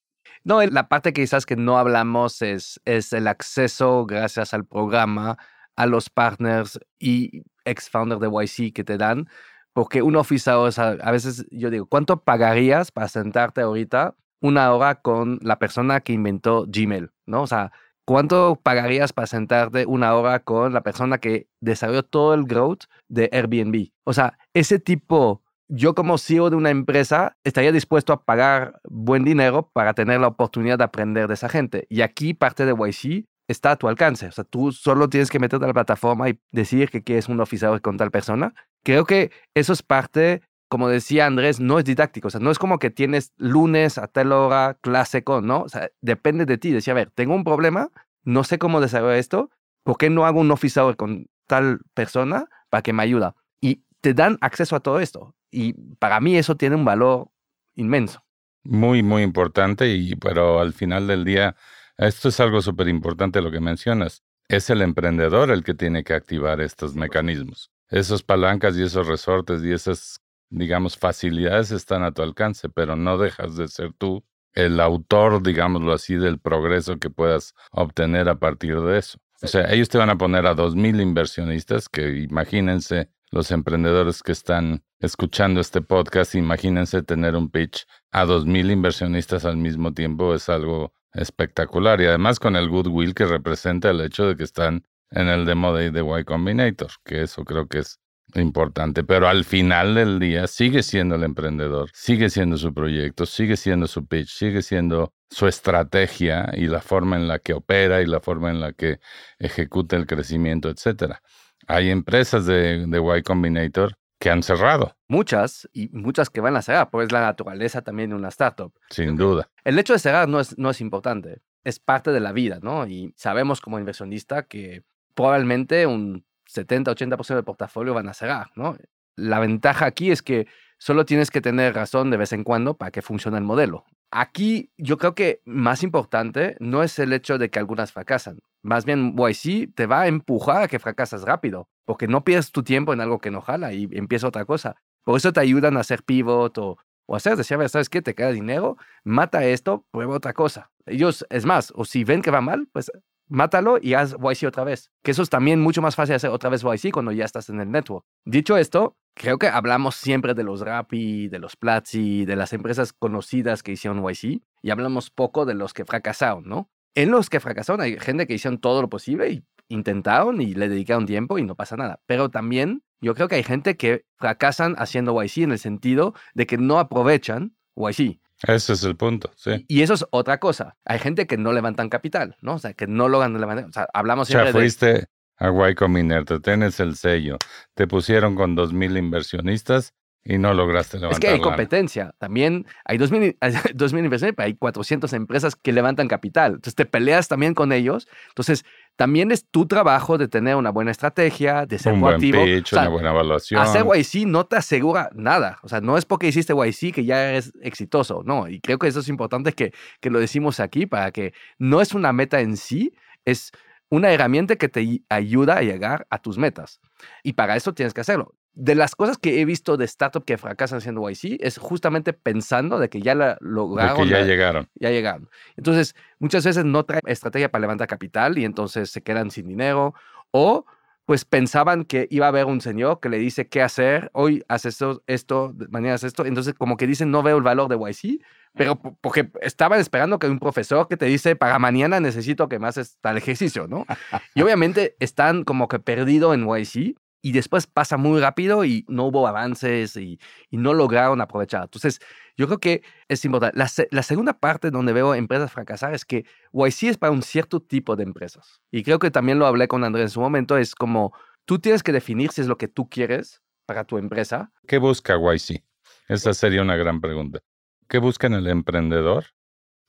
No, la parte que quizás que no hablamos es, es el acceso, gracias al programa, a los partners y ex-founders de YC que te dan. Porque un a, a veces yo digo, ¿cuánto pagarías para sentarte ahorita una hora con la persona que inventó Gmail? ¿No? O sea, ¿cuánto pagarías para sentarte una hora con la persona que desarrolló todo el growth de Airbnb? O sea, ese tipo yo como CEO de una empresa estaría dispuesto a pagar buen dinero para tener la oportunidad de aprender de esa gente. Y aquí parte de YC está a tu alcance. O sea, tú solo tienes que meterte a la plataforma y decir que quieres un oficial con tal persona. Creo que eso es parte, como decía Andrés, no es didáctico. O sea, no es como que tienes lunes a tal hora clase con, ¿no? O sea, depende de ti. Decía, a ver, tengo un problema, no sé cómo desarrollar esto, ¿por qué no hago un office hour con tal persona para que me ayuda? Y te dan acceso a todo esto. Y para mí eso tiene un valor inmenso. Muy, muy importante, y, pero al final del día, esto es algo súper importante lo que mencionas. Es el emprendedor el que tiene que activar estos mecanismos. Esas palancas y esos resortes y esas, digamos, facilidades están a tu alcance, pero no dejas de ser tú el autor, digámoslo así, del progreso que puedas obtener a partir de eso. O sea, ellos te van a poner a dos mil inversionistas que imagínense los emprendedores que están escuchando este podcast, imagínense tener un pitch a dos mil inversionistas al mismo tiempo, es algo espectacular. Y además con el goodwill que representa el hecho de que están en el demo day de Y Combinator, que eso creo que es importante. Pero al final del día sigue siendo el emprendedor, sigue siendo su proyecto, sigue siendo su pitch, sigue siendo su estrategia y la forma en la que opera y la forma en la que ejecuta el crecimiento, etcétera. Hay empresas de, de Y Combinator que han cerrado, Muchas y muchas que van a cerrar, pues es la naturaleza también de una startup. sin duda. El hecho de cerrar no es, no es importante, es parte de la vida, ¿no? Y sabemos como inversionista que probablemente un 70-80% del portafolio van a cerrar, ¿no? La ventaja aquí es que solo tienes que tener razón de vez en cuando para que funcione el modelo. Aquí yo creo que más importante no es el hecho de que algunas fracasan. Más bien YC te va a empujar a que fracasas rápido, porque no pierdes tu tiempo en algo que no jala y empieza otra cosa. Por eso te ayudan a hacer pivot o, o hacer, decir, a ver, ¿sabes qué? Te queda dinero, mata esto, prueba otra cosa. Ellos, es más, o si ven que va mal, pues mátalo y haz YC otra vez. Que eso es también mucho más fácil hacer otra vez YC cuando ya estás en el network. Dicho esto, creo que hablamos siempre de los Rappi, de los Platzi, de las empresas conocidas que hicieron YC y hablamos poco de los que fracasaron, ¿no? En los que fracasaron hay gente que hicieron todo lo posible y intentaron y le dedicaron tiempo y no pasa nada. Pero también yo creo que hay gente que fracasan haciendo YC en el sentido de que no aprovechan YC. Ese es el punto, sí. Y eso es otra cosa. Hay gente que no levantan capital, ¿no? O sea, que no logran levantar. O sea, hablamos O sea, siempre de. fuiste a Y Combinator, tienes el sello, te pusieron con dos mil inversionistas y no lograste levantar Es que hay competencia. También hay 2.000 hay 2.000 inversiones, pero hay 400 empresas que levantan capital. Entonces te peleas también con ellos. Entonces también es tu trabajo de tener una buena estrategia, de ser Un buen proactivo. pitch, O sea, una buena evaluación. Hacer YC no te asegura nada. O sea, no es porque hiciste YC que ya eres exitoso. No, y creo que eso es importante que, que lo decimos aquí para que no es una meta en sí, es una herramienta que te ayuda a llegar a tus metas. Y para eso tienes que hacerlo. De las cosas que he visto de startup que fracasan haciendo YC es justamente pensando de que ya la de lograron. que ya la- llegaron. ya llegaron. Entonces, muchas veces no traen estrategia para levantar capital y entonces se quedan sin dinero o pues pensaban que iba a haber un señor que le dice qué hacer, hoy haces esto, esto, mañana haces esto, entonces como que dicen no veo el valor de YC, pero po- porque estaban esperando que un profesor que te dice para mañana necesito que me haces tal ejercicio, ¿no? Y obviamente están como que perdido en YC y después pasa muy rápido y no hubo avances y, y no lograron aprovechar. Entonces, yo creo que es importante. La, la segunda parte donde veo empresas fracasar es que YC es para un cierto tipo de empresas. Y creo que también lo hablé con Andrés en su momento, es como tú tienes que definir si es lo que tú quieres para tu empresa. ¿Qué busca YC? Esa sería una gran pregunta. ¿Qué busca en el emprendedor?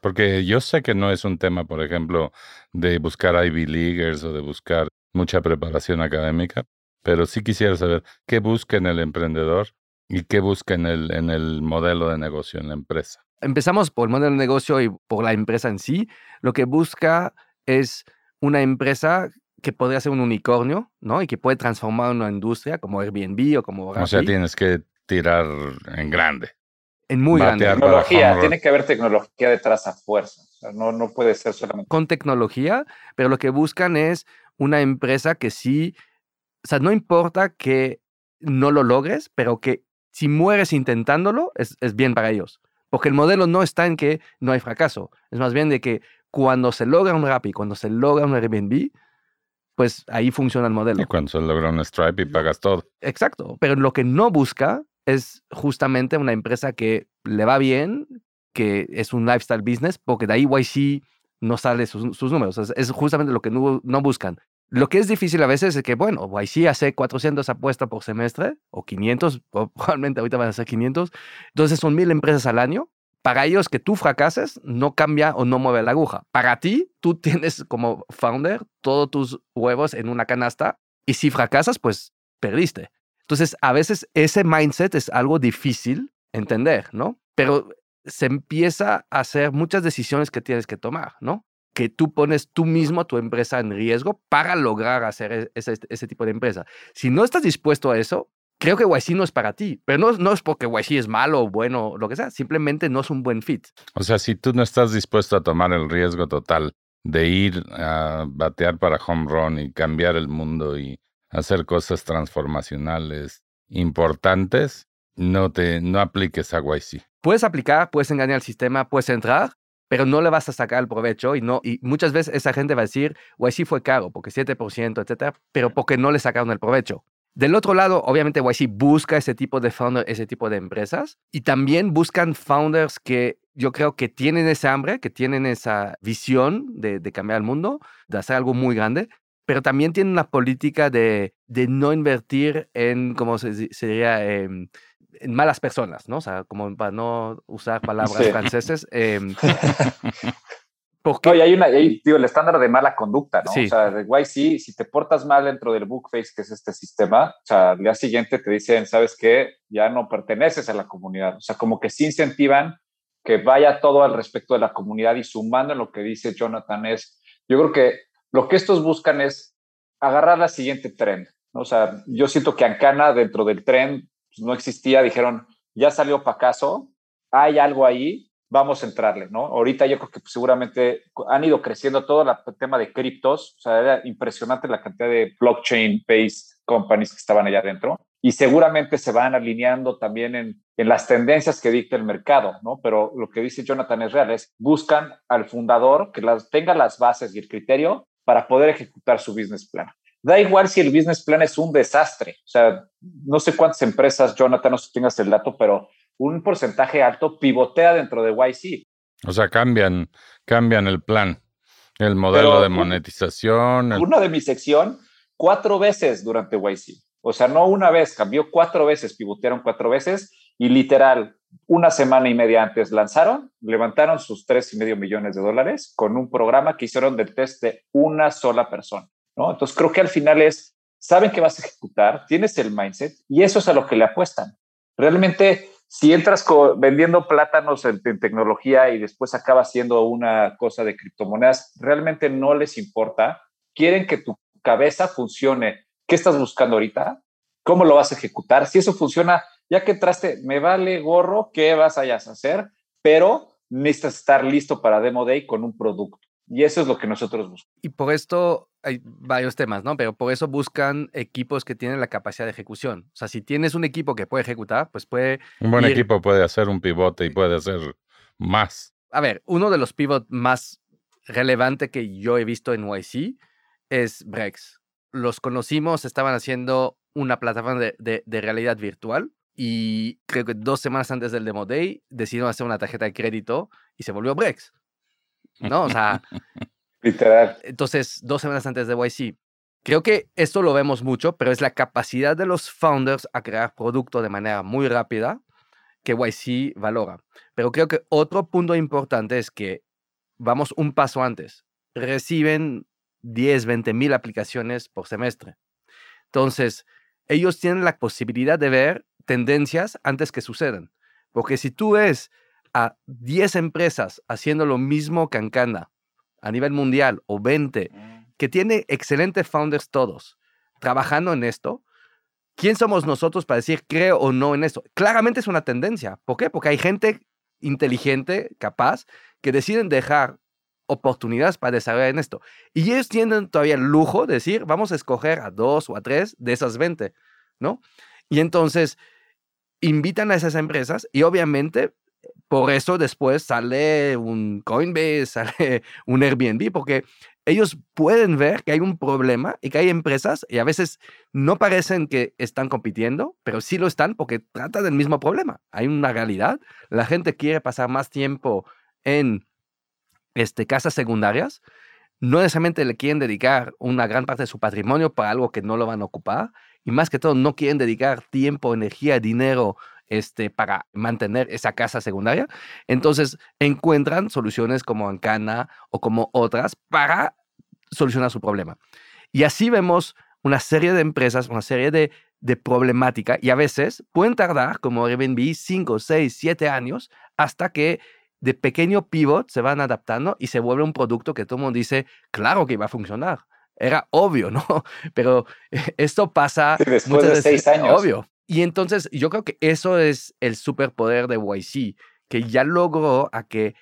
Porque yo sé que no es un tema, por ejemplo, de buscar Ivy Leaguers o de buscar mucha preparación académica, pero sí quisiera saber qué busca en el emprendedor y qué busca en el, en el modelo de negocio en la empresa. Empezamos por el modelo de negocio y por la empresa en sí. Lo que busca es una empresa que podría ser un unicornio, ¿no? Y que puede transformar una industria como Airbnb o como O sea, tienes que tirar en grande. En muy grande. Tecnología, tiene que haber tecnología detrás a fuerza. O sea, no, no puede ser solamente. Con tecnología, pero lo que buscan es una empresa que sí, o sea, no importa que no lo logres, pero que si mueres intentándolo, es, es bien para ellos. Porque el modelo no está en que no hay fracaso, es más bien de que cuando se logra un Rappi, cuando se logra un Airbnb, pues ahí funciona el modelo. Y cuando se logra un Stripe y pagas todo. Exacto, pero lo que no busca es justamente una empresa que le va bien, que es un lifestyle business, porque de ahí YC no sale sus, números. Es, justamente lo que no, no, buscan. Lo que es difícil a veces es que, bueno, YC hace 400 apuestas por semestre, o 500, probablemente ahorita van a ser 500, entonces son mil empresas al año, para ellos que tú fracases no cambia o no mueve la aguja. Para ti, tú tienes como founder todos tus huevos en una canasta y si fracasas, pues perdiste. Entonces, a veces ese mindset es algo difícil entender, ¿no? Pero se empieza a hacer muchas decisiones que tienes que tomar, ¿no? Que tú pones tú mismo tu empresa en riesgo para lograr hacer e-, ese, ese tipo de empresa. Si no estás dispuesto a eso, creo que YC no es para ti, pero no, no es porque YC es malo o bueno, lo que sea, simplemente no es un buen fit. O sea, si tú no estás dispuesto a tomar el riesgo total de ir a batear para home run y cambiar el mundo y hacer cosas transformacionales importantes, no te no apliques a YC. Puedes aplicar, puedes engañar al sistema, puedes entrar, pero no le vas a sacar el provecho y no y muchas veces esa gente va a decir, YC fue caro porque 7%, etcétera, pero porque no le sacaron el provecho. Del otro lado, obviamente YC busca ese tipo de founders, ese tipo de empresas y también buscan founders que yo creo que tienen esa hambre, que tienen esa visión de, cambiar el mundo, de hacer algo muy grande, pero también tienen una política de, de no invertir en, como se, diría, em, en malas personas, ¿no? O sea, como para no usar palabras franceses. Em, Porque... hay una, digo, el estándar de mala conducta, ¿no? O sea, de YC, si te portas mal dentro del bookface, que es este sistema, o sea, al día siguiente te dicen, ¿sabes qué? Ya no perteneces a la comunidad. O sea, como que sí incentivan que vaya todo al respecto de la comunidad y sumando en lo que dice Jonathan es, yo creo que lo que estos buscan es agarrar la siguiente trend. ¿no? O sea, yo siento que Ancana dentro del tren pues, no existía, dijeron, ya salió para caso, hay algo ahí, vamos a entrarle, ¿no? Ahorita yo creo que pues, seguramente han ido creciendo todo el tema de criptos, o sea, era impresionante la cantidad de blockchain-based companies que estaban allá adentro y seguramente se van alineando también en, en, las tendencias que dicta el mercado, ¿no? Pero lo que dice Jonathan es real, buscan al fundador que las, tenga las bases y el criterio para poder ejecutar su business plan. Da igual si el business plan es un desastre, o sea, no sé cuántas empresas, Jonathan, no sé si tengas el dato, pero un porcentaje alto pivotea dentro de YC. O sea, cambian, cambian el plan, el modelo de monetización. Una de mi sección, cuatro veces durante YC. O sea, no una vez, cambió cuatro veces, pivotearon cuatro veces y literal, una semana y media antes lanzaron, levantaron sus tres y medio millones de dólares con un programa que hicieron del test de una sola persona. ¿No? Entonces, creo que al final es, saben que vas a ejecutar, tienes el mindset y eso es a lo que le apuestan. Realmente si entras vendiendo plátanos en, tecnología y después acabas siendo una cosa de criptomonedas, realmente no les importa. Quieren que tu cabeza funcione. ¿Qué estás buscando ahorita? ¿Cómo lo vas a ejecutar? Si eso funciona, ya que entraste, me vale gorro qué vas a hacer, pero necesitas estar listo para Demo Day con un producto. Y eso es lo que nosotros buscamos. Y por esto hay varios temas, ¿no? Pero por eso buscan equipos que tienen la capacidad de ejecución. O sea, si tienes un equipo que puede ejecutar, pues puede... Un buen equipo puede hacer un pivote y puede hacer más. A ver, uno de los pivots más relevantes que yo he visto en YC es Brex. Los conocimos, estaban haciendo una plataforma de, de realidad virtual y creo que dos semanas antes del Demo Day decidieron hacer una tarjeta de crédito y se volvió Brex. ¿no? O sea, literal. Entonces, dos semanas antes de YC. Creo que esto lo vemos mucho, pero es la capacidad de los founders a crear producto de manera muy rápida que YC valora. Pero creo que otro punto importante es que vamos un paso antes. Reciben 10, 20 mil aplicaciones por semestre. Entonces, ellos tienen la posibilidad de ver tendencias antes que sucedan. Porque si tú ves a 10 empresas haciendo lo mismo que Ancana a nivel mundial o 20 mm. que tiene excelentes founders todos trabajando en esto, ¿quién somos nosotros para decir creo o no en esto? Claramente es una tendencia. ¿Por qué? Porque hay gente inteligente, capaz, que deciden dejar oportunidades para desarrollar en esto. Y ellos tienen todavía el lujo de decir, vamos a escoger a dos o a tres de esas 20, ¿no? Y entonces invitan a esas empresas y obviamente por eso después sale un Coinbase, sale un Airbnb, porque ellos pueden ver que hay un problema y que hay empresas y a veces no parecen que están compitiendo, pero sí lo están porque tratan del mismo problema. Hay una realidad. La gente quiere pasar más tiempo en este, casas secundarias. No necesariamente le quieren dedicar una gran parte de su patrimonio para algo que no lo van a ocupar. Y más que todo, no quieren dedicar tiempo, energía, dinero este, para mantener esa casa secundaria. Entonces encuentran soluciones como Ancana o como otras para solucionar su problema. Y así vemos una serie de empresas, una serie de, de problemática y a veces pueden tardar, como Airbnb, 5, 6, 7 años hasta que de pequeño pivot se van adaptando y se vuelve un producto que todo el mundo dice, claro que va a funcionar. Era obvio, ¿no? Pero esto pasa después de seis años. Obvio. Y entonces yo creo que eso es el superpoder de YC, que ya logró a que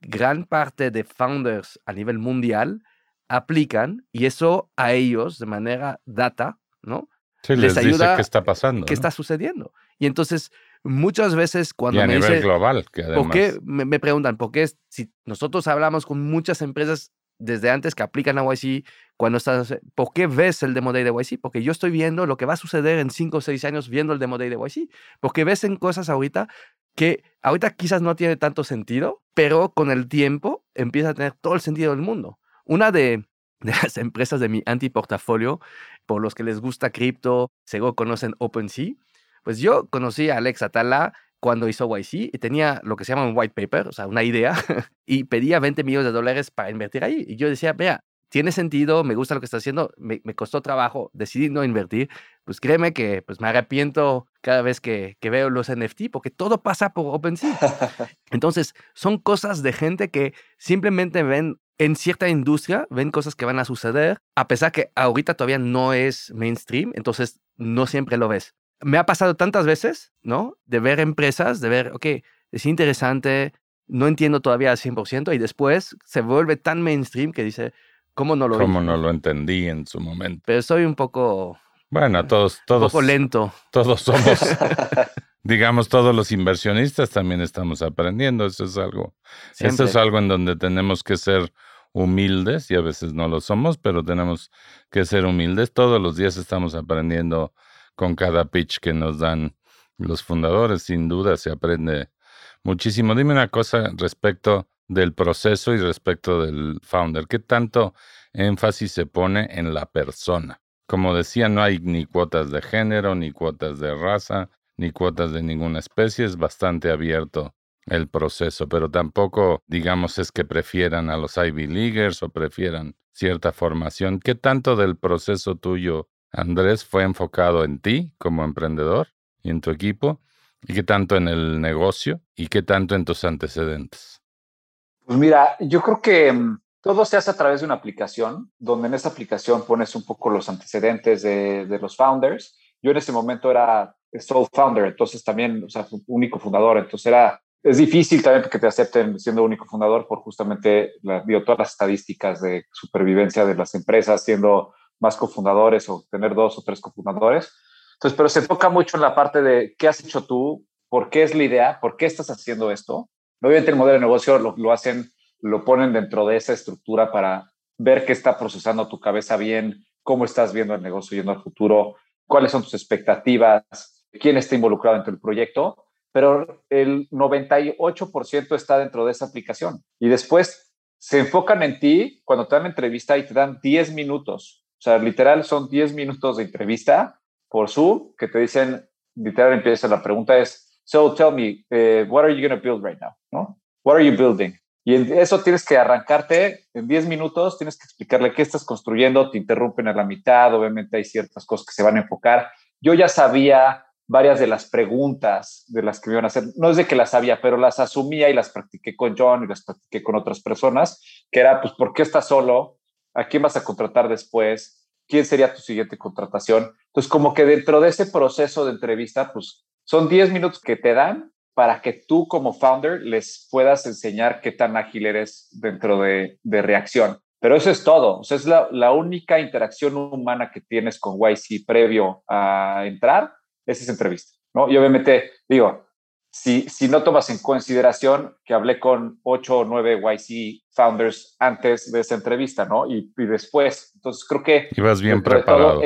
gran parte de founders a nivel mundial aplican y eso a ellos de manera data, ¿no? Sí, les, ayuda qué está pasando. ¿Qué está sucediendo? Y entonces muchas veces cuando y a me nivel global, que además... ¿por qué me, me, preguntan, ¿por qué si nosotros hablamos con muchas empresas desde antes que aplican a YC, cuando estás, ¿por qué ves el Demo Day de YC? Porque yo estoy viendo lo que va a suceder en 5 o 6 años viendo el Demo Day de YC. Porque ves en cosas ahorita que ahorita quizás no tiene tanto sentido, pero con el tiempo empieza a tener todo el sentido del mundo. Una de, de las empresas de mi antiportafolio, por los que les gusta cripto, seguro conocen OpenSea, pues yo conocí a Alex Atala cuando hizo YC y tenía lo que se llama un white paper, o sea, una idea, y pedía 20 millones de dólares para invertir ahí. Y yo decía, vea, tiene sentido, me gusta lo que está haciendo, me, me, costó trabajo, decidí no invertir, pues créeme que pues me arrepiento cada vez que, que veo los NFT porque todo pasa por OpenSea. Entonces, son cosas de gente que simplemente ven en cierta industria, ven cosas que van a suceder, a pesar que ahorita todavía no es mainstream, entonces no siempre lo ves me ha pasado tantas veces, ¿no? De ver empresas, de ver, ok, es interesante, no entiendo todavía al 100% y después se vuelve tan mainstream que dice, ¿cómo no lo ¿Cómo no lo entendí en su momento? Pero soy un poco... Bueno, todos, todos... Un poco lento. Todos somos, digamos, todos los inversionistas también estamos aprendiendo. Eso es algo, eso es algo en donde tenemos que ser humildes y a veces no lo somos, pero tenemos que ser humildes. Todos los días estamos aprendiendo con cada pitch que nos dan los fundadores. Sin duda se aprende muchísimo. Dime una cosa respecto del proceso y respecto del founder. ¿Qué tanto énfasis se pone en la persona? Como decía, no hay ni cuotas de género, ni cuotas de raza, ni cuotas de ninguna especie. Es bastante abierto el proceso, pero tampoco, digamos, es que prefieran a los Ivy Leaguers o prefieran cierta formación. ¿Qué tanto del proceso tuyo Andrés, fue enfocado en ti como emprendedor y en tu equipo? ¿Y qué tanto en el negocio? ¿Y qué tanto en tus antecedentes? Pues mira, yo creo que mm, todo se hace a través de una aplicación, donde en esa aplicación pones un poco los antecedentes de, los founders. Yo en ese momento era sole founder, entonces también, o sea, único fundador, entonces era, es difícil también que te acepten siendo único fundador por justamente la, digo, todas las estadísticas de supervivencia de las empresas, siendo más cofundadores o tener dos o tres cofundadores. Entonces, pero se enfoca mucho en la parte de qué has hecho tú, por qué es la idea, por qué estás haciendo esto. Obviamente el modelo de negocio lo, lo hacen, lo ponen dentro de esa estructura para ver qué está procesando tu cabeza bien, cómo estás viendo el negocio yendo al futuro, cuáles son tus expectativas, quién está involucrado dentro del proyecto, pero el 98% está dentro de esa aplicación. Y después se enfocan en ti cuando te dan entrevista y te dan 10 minutos o sea, literal son 10 minutos de entrevista por Zoom que te dicen, literal empieza la pregunta es, so tell me, uh, what are you going to build right now? ¿No? What are you building? Y en eso tienes que arrancarte en 10 minutos, tienes que explicarle qué estás construyendo, te interrumpen a la mitad, obviamente hay ciertas cosas que se van a enfocar. Yo ya sabía varias de las preguntas de las que me iban a hacer, no es de que las sabía, pero las asumía y las practiqué con John y las practiqué con otras personas, que era, pues, ¿por qué estás solo? A quién vas a contratar después, quién sería tu siguiente contratación. Entonces, como que dentro de ese proceso de entrevista, pues son 10 minutos que te dan para que tú como founder les puedas enseñar qué tan ágil eres dentro de, de reacción. Pero eso es todo. O sea, es la, la, única interacción humana que tienes con YC previo a entrar, es esa entrevista. ¿no? Y obviamente, digo, si, si no tomas en consideración que hablé con 8 o 9 YC founders antes de esa entrevista, ¿no? Y, y después. Entonces, creo que... Ibas bien preparado.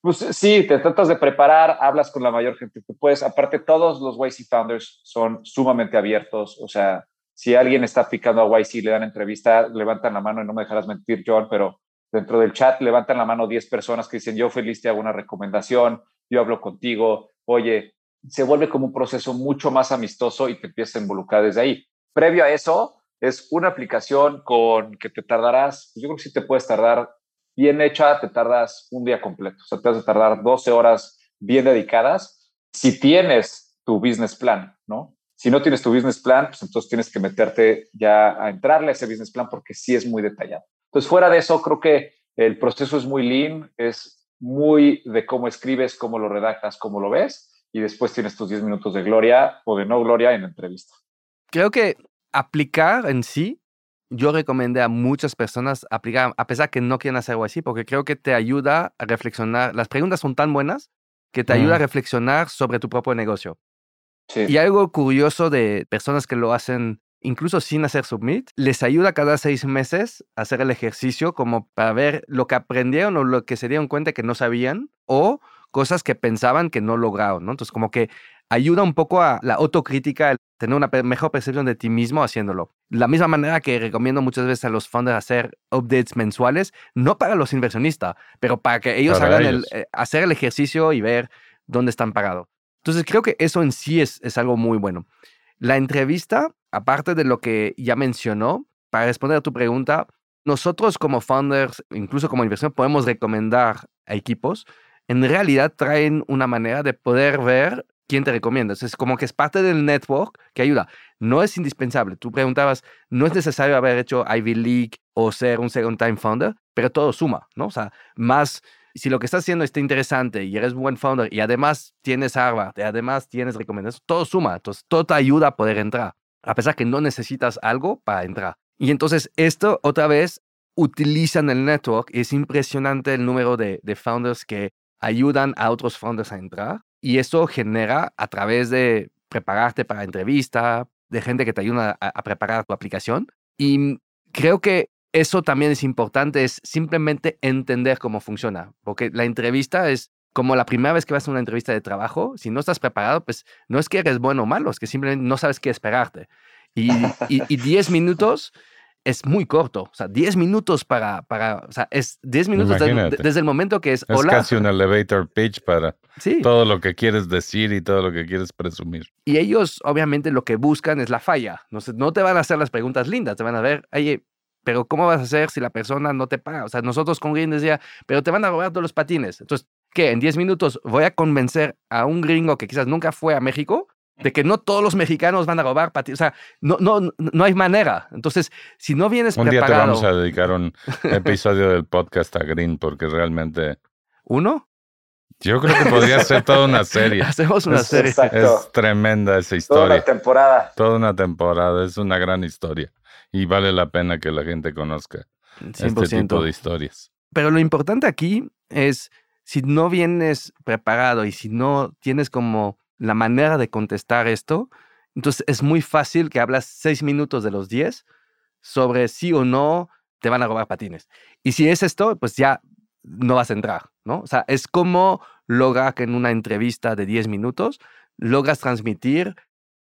pues sí, te tratas de preparar, hablas con la mayor gente que puedes. Aparte, todos los YC founders son sumamente abiertos. O sea, si alguien está picando a YC, le dan entrevista, levantan la mano y no me dejarás mentir, John, pero dentro del chat levantan la mano 10 personas que dicen, yo feliz te hago una recomendación, yo hablo contigo, oye, se vuelve como un proceso mucho más amistoso y te empiezas a involucrar desde ahí. Previo a eso, es una aplicación con que te tardarás, yo creo que sí te puedes tardar bien hecha, te tardas un día completo, o sea, te vas a tardar 12 horas bien dedicadas si tienes tu business plan, ¿no? Si no tienes tu business plan, pues entonces tienes que meterte ya a entrarle a ese business plan porque sí es muy detallado. Entonces, fuera de eso, creo que el proceso es muy lean, es muy de cómo escribes, cómo lo redactas, cómo lo ves y después tienes tus 10 minutos de gloria o de no gloria en la entrevista. Creo que aplicar en sí, yo recomendé a muchas personas aplicar, a pesar que no quieren hacer algo así, porque creo que te ayuda a reflexionar. Las preguntas son tan buenas que te ayuda a reflexionar sobre tu propio negocio. Sí. Y algo curioso de personas que lo hacen incluso sin hacer submit, les ayuda cada seis meses a hacer el ejercicio como para ver lo que aprendieron o lo que se dieron cuenta que no sabían o cosas que pensaban que no lograron, ¿no? Entonces, como que ayuda un poco a la autocrítica, a tener una mejor percepción de ti mismo haciéndolo. La misma manera que recomiendo muchas veces a los founders hacer updates mensuales, no para los inversionistas, pero para que ellos hagan El, eh, hacer el ejercicio y ver dónde están parados. Entonces, creo que eso en sí es, es algo muy bueno. La entrevista, aparte de lo que ya mencionó, para responder a tu pregunta, nosotros como founders, incluso como inversión, podemos recomendar a equipos en realidad traen una manera de poder ver quién te recomienda. Es como que es parte del network que ayuda. No es indispensable. Tú preguntabas, no es necesario haber hecho Ivy League o ser un second time founder, pero todo suma, ¿no? O sea, más si lo que estás haciendo está interesante y eres un buen founder y además tienes Harvard y además tienes recomendaciones, todo suma. Entonces, todo te ayuda a poder entrar, a pesar que no necesitas algo para entrar. Y entonces, esto otra vez utilizan el network. Es impresionante el número de, de founders que ayudan a otros founders a entrar y eso genera a través de prepararte para entrevista, de gente que te ayuda a, a preparar tu aplicación. Y creo que eso también es importante, es simplemente entender cómo funciona, porque la entrevista es como la primera vez que vas a una entrevista de trabajo, si no estás preparado, pues no es que eres bueno o malo, es que simplemente no sabes qué esperarte. Y 10 minutos es muy corto. O sea, 10 minutos para, para, o sea, es 10 minutos desde el momento que es, es casi un elevator pitch para todo lo que quieres decir y todo lo que quieres presumir. Y ellos, obviamente, lo que buscan es la falla. No, no te van a hacer las preguntas lindas, te van a ver, oye, pero ¿cómo vas a hacer si la persona no te paga? O sea, nosotros con Green decía, pero te van a robar todos los patines. Entonces, ¿qué? En 10 minutos voy a convencer a un gringo que quizás nunca fue a México de que no todos los mexicanos van a robar patines. O sea, no, no, no hay manera. Entonces, si no vienes un preparado... día te vamos a dedicar un episodio del podcast a Green porque realmente... ¿Uno? Yo creo que podría ser toda una serie. Hacemos una es, serie. Es tremenda esa historia. Toda una temporada. Toda una temporada. Es una gran historia. Y vale la pena que la gente conozca 100%. este tipo de historias. Pero lo importante aquí es, si no vienes preparado y si no tienes como la manera de contestar esto, entonces es muy fácil que hablas seis minutos de los diez sobre sí o no te van a robar patines. Y si es esto, pues ya no vas a entrar, ¿no? O sea, es como lograr que en una entrevista de 10 minutos logras transmitir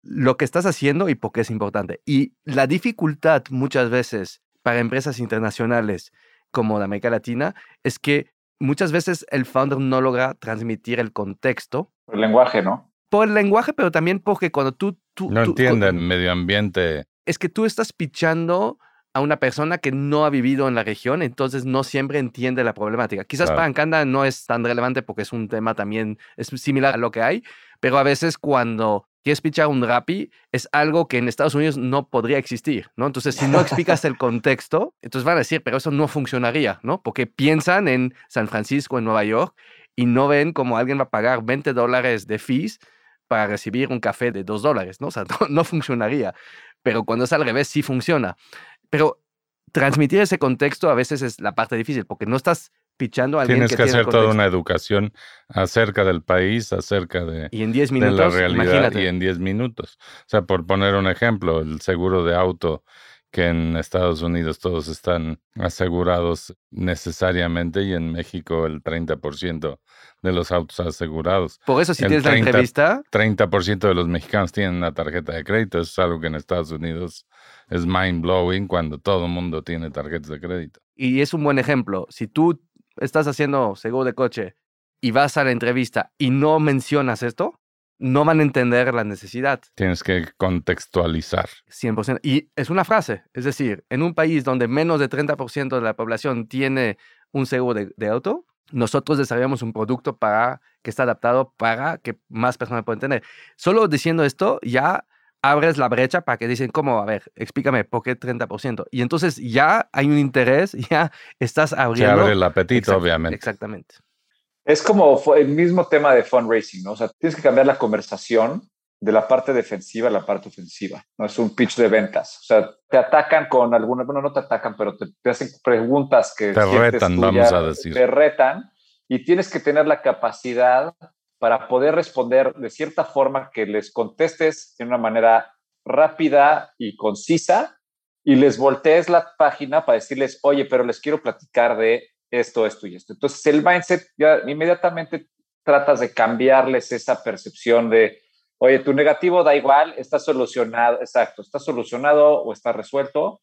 lo que estás haciendo y por qué es importante. Y la dificultad muchas veces para empresas internacionales como de América Latina es que muchas veces el founder no logra transmitir el contexto. El lenguaje, ¿no? Por el lenguaje, pero también porque cuando tú... tú no tú, entienden medio ambiente. Es que tú estás pichando a una persona que no ha vivido en la región, entonces no siempre entiende la problemática. Quizás Claro. para Ancanda no es tan relevante porque es un tema también, es similar a lo que hay, pero a veces cuando quieres pichar un Rappi, es algo que en Estados Unidos no podría existir, ¿no? Entonces, si no explicas el contexto, entonces van a decir, pero eso no funcionaría, ¿no? Porque piensan en San Francisco, en Nueva York, y no ven cómo alguien va a pagar 20 dólares de fees para recibir un café de 2 dólares, ¿no? O sea, no, funcionaría. Pero cuando es al revés, sí funciona. Pero transmitir ese contexto a veces es la parte difícil, porque no estás pichando a alguien Tienes que, hacer toda una educación acerca del país, acerca de, y en 10 minutos, la realidad y en 10 minutos. O sea, por poner un ejemplo, el seguro de auto que en Estados Unidos todos están asegurados necesariamente y en México el 30% de los autos asegurados. Por eso si tienes la entrevista... 30% de los mexicanos tienen una tarjeta de crédito. Eso es algo que en Estados Unidos es mind blowing cuando todo el mundo tiene tarjetas de crédito. Y es un buen ejemplo. Si tú estás haciendo seguro de coche y vas a la entrevista y no mencionas esto, no van a entender la necesidad. Tienes que contextualizar. 100%. Y es una frase, es decir, en un país donde menos de 30% de la población tiene un seguro de, auto, nosotros desarrollamos un producto para que está adaptado para que más personas puedan tener. Solo diciendo esto ya abres la brecha para que dicen, ¿cómo? A ver, explícame, ¿por qué 30%? Y entonces ya hay un interés, ya estás abriendo. Se abre el apetito, obviamente. Exactamente. Es como el mismo tema de fundraising, ¿no? O sea, tienes que cambiar la conversación de la parte defensiva a la parte ofensiva, ¿no? Es un pitch de ventas. O sea, te atacan con alguna, bueno, no te atacan, pero te, hacen preguntas que... Te retan, vamos a decir. Te retan y tienes que tener la capacidad para poder responder de cierta forma que les contestes de una manera rápida y concisa y les voltees la página para decirles, oye, pero les quiero platicar de esto, esto y esto. Entonces, el mindset ya inmediatamente tratas de cambiarles esa percepción de, oye, tu negativo da igual, está solucionado, exacto, está solucionado o está resuelto.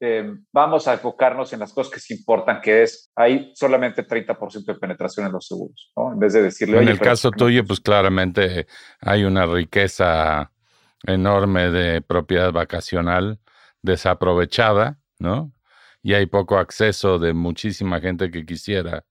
Eh, vamos a enfocarnos en las cosas que se importan, que es, hay solamente 30% de penetración en los seguros, ¿no? En vez de decirle, En el caso tuyo, pues claramente hay una riqueza enorme de propiedad vacacional desaprovechada, ¿no? Y hay poco acceso de muchísima gente que quisiera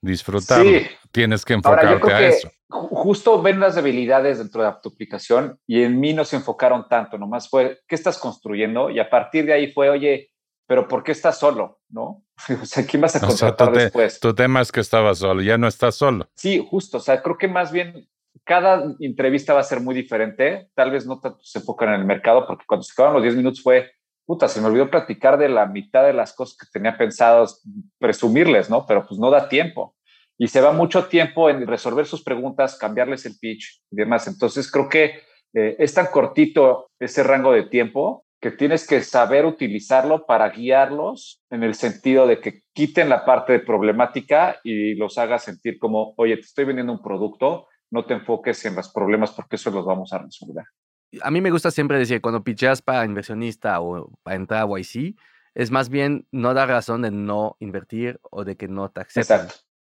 disfrutar. Tienes que enfocarte a eso. Justo ven las debilidades dentro de tu aplicación y en mí no se enfocaron tanto, nomás fue, ¿qué estás construyendo? Y a partir de ahí fue, oye, pero ¿por qué estás solo? ¿No? o sea, ¿quién vas a contratar después? tu tema es que estabas solo, ya no estás solo. Sí, justo, o sea, creo que más bien cada entrevista va a ser muy diferente, tal vez no se enfocan en el mercado, porque cuando se acabaron los 10 minutos fue, puta, se me olvidó platicar de la mitad de las cosas que tenía pensados presumirles, ¿no? Pero pues no da tiempo. Y se va mucho tiempo en resolver sus preguntas, cambiarles el pitch y demás. Entonces creo que eh, es tan cortito ese rango de tiempo que tienes que saber utilizarlo para guiarlos en el sentido de que quiten la parte de problemática y los haga sentir como, oye, te estoy vendiendo un producto, no te enfoques en los problemas porque eso los vamos a resolver a mí me gusta siempre decir, cuando picheas para inversionista o para entrar a YC, es más bien no dar razón de no invertir o de que no te.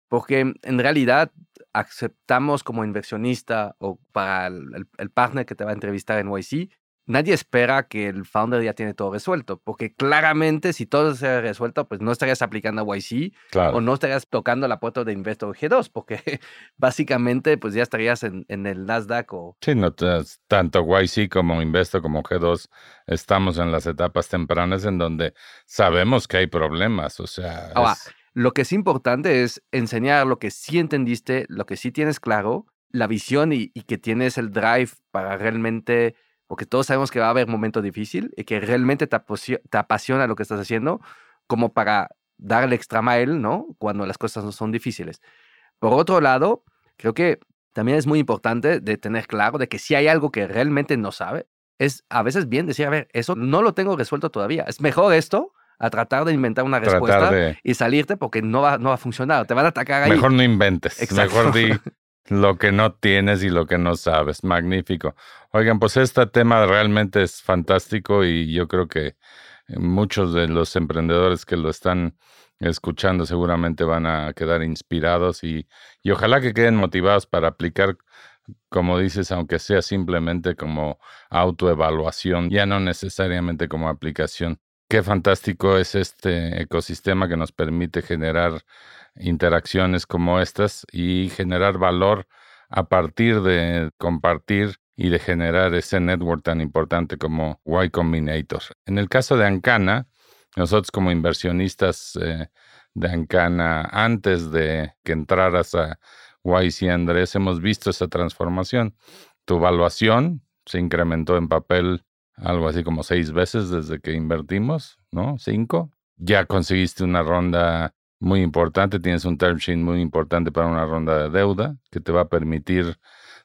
Porque en realidad aceptamos como inversionista o para el, el, partner que te va a entrevistar en YC, nadie espera que el founder ya tiene todo resuelto, porque claramente si todo se ha resuelto, pues no estarías aplicando a YC o no estarías tocando la puerta de Investor G2, porque básicamente pues ya estarías en, el Nasdaq o... Sí, no, tanto YC como Investor como G2 estamos en las etapas tempranas en donde sabemos que hay problemas, o sea... lo que es importante es enseñar lo que sí entendiste, lo que sí tienes claro, la visión y, y que tienes el drive para realmente porque todos sabemos que va a haber un momento difícil y que realmente te, apasiona lo que estás haciendo, como para darle extra mile, ¿no? Cuando las cosas no son difíciles. Por otro lado, creo que también es muy importante de tener claro de que si hay algo que realmente no sabe, es a veces bien decir, a ver, eso no lo tengo resuelto todavía. Es mejor esto a tratar de inventar una respuesta y salirte porque no va, no va a funcionar. Te van a atacar ahí. Mejor no inventes. Mejor di, lo que no tienes y lo que no sabes. Magnífico. Oigan, pues este tema realmente es fantástico y yo creo que muchos de los emprendedores que lo están escuchando seguramente van a quedar inspirados y, y ojalá que queden motivados para aplicar, como dices, aunque sea simplemente como autoevaluación, ya no necesariamente como aplicación. Qué fantástico es este ecosistema que nos permite generar interacciones como estas y generar valor a partir de compartir y de generar ese network tan importante como Y Combinator. En el caso de Ancana, nosotros como inversionistas eh, de Ancana, antes de que entraras a YC Andrés, hemos visto esa transformación. Tu valuación se incrementó en papel algo así como seis veces desde que invertimos, ¿no? Cinco. Ya conseguiste una ronda muy importante, tienes un term sheet muy importante para una ronda de deuda que te va a permitir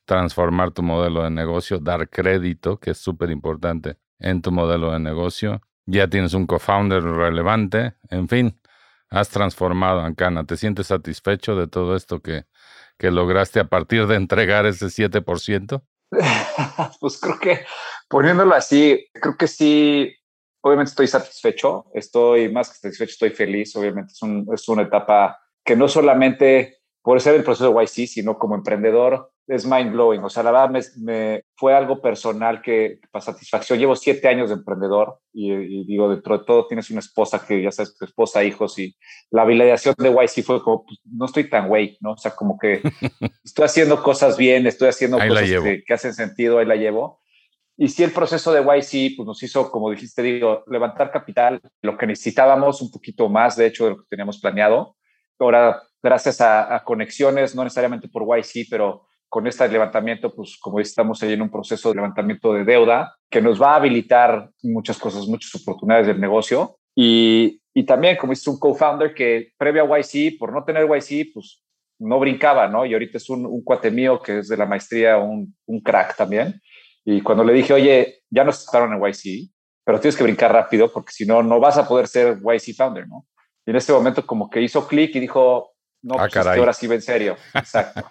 transformar tu modelo de negocio, dar crédito, que es súper importante en tu modelo de negocio. Ya tienes un co-founder relevante, en fin, has transformado Ancana. ¿Te sientes satisfecho de todo esto que, que lograste a partir de entregar ese 7%? pues creo que poniéndolo así, creo que sí, obviamente estoy satisfecho, estoy más que satisfecho, estoy feliz, obviamente es, un, es una etapa que no solamente por ser el proceso de YC, sino como emprendedor, es mind blowing. O sea, la verdad me, fue algo personal que, para satisfacción. Llevo siete años de emprendedor y, digo, dentro de todo tienes una esposa que ya sabes, tu esposa, hijos y la validación de YC fue como, pues, no estoy tan güey, ¿no? O sea, como que estoy haciendo cosas bien, estoy haciendo cosas que, que, hacen sentido, ahí la llevo. Y sí, el proceso de YC pues, nos hizo, como dijiste, digo, levantar capital, lo que necesitábamos, un poquito más, de hecho, de lo que teníamos planeado. Ahora, gracias a, a conexiones, no necesariamente por YC, pero con este levantamiento, pues como estamos ahí en un proceso de levantamiento de deuda que nos va a habilitar muchas cosas, muchas oportunidades del negocio. Y, y también, como dice un co-founder que previo a YC, por no tener YC, pues no brincaba, ¿no? Y ahorita es un, un cuate mío que es de la maestría, un, un crack también. Y cuando le dije, oye, ya nos estaron en YC, pero tienes que brincar rápido porque si no, no vas a poder ser YC founder, ¿no? Y en ese momento como que hizo clic y dijo, no, ah, pues ahora sí va en serio. Exacto.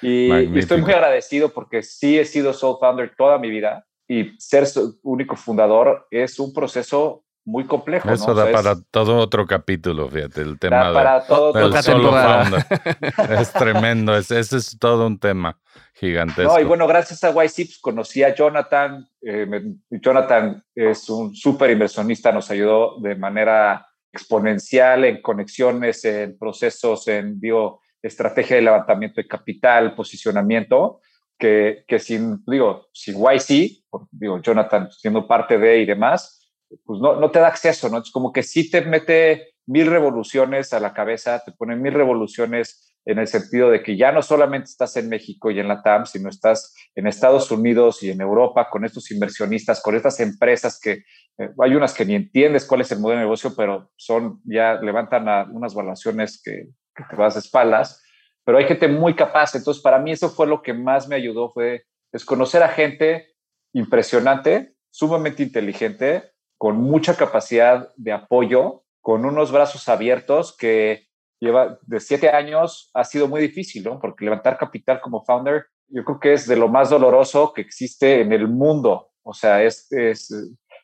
Y, estoy muy agradecido porque sí he sido Soul Founder toda mi vida y ser su único fundador es un proceso muy complejo. Eso da para todo otro capítulo, fíjate, el tema para todo del solo founder. es tremendo, ese es todo un tema gigantesco. No, y bueno, gracias a pues, conocí a Jonathan. Eh, Jonathan es un súper inversionista, nos ayudó de manera exponencial en conexiones, en procesos, en digo, estrategia de levantamiento de capital, posicionamiento, que, que sin, digo, sin YC, digo, Jonathan siendo parte de y demás, pues no, no te da acceso, ¿no? Es como que sí te mete mil revoluciones a la cabeza, te pone mil revoluciones en el sentido de que ya no solamente estás en México y en la TAM, sino estás en Estados Unidos y en Europa con estos inversionistas, con estas empresas que eh, hay unas que ni entiendes cuál es el modelo de negocio, pero son ya levantan unas valuaciones que, te vas de espaldas, pero hay gente muy capaz. Entonces, para mí eso fue lo que más me ayudó, fue es conocer a gente impresionante, sumamente inteligente, con mucha capacidad de apoyo, con unos brazos abiertos que lleva de siete años ha sido muy difícil, ¿no? Porque levantar capital como founder, yo creo que es de lo más doloroso que existe en el mundo. O sea, es, es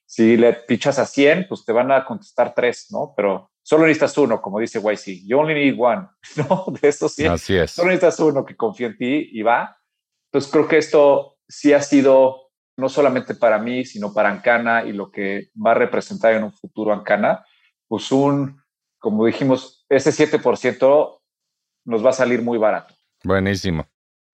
si le pichas a 100, pues te van a contestar tres, ¿no? Pero solo necesitas uno, como dice YC. You only need one, ¿no? De esos 100. Así es. Solo necesitas uno que confíe en ti y va. Entonces creo que esto sí ha sido no solamente para mí, sino para Ancana y lo que va a representar en un futuro Ancana, pues un, como dijimos, ese 7% nos va a salir muy barato. Buenísimo.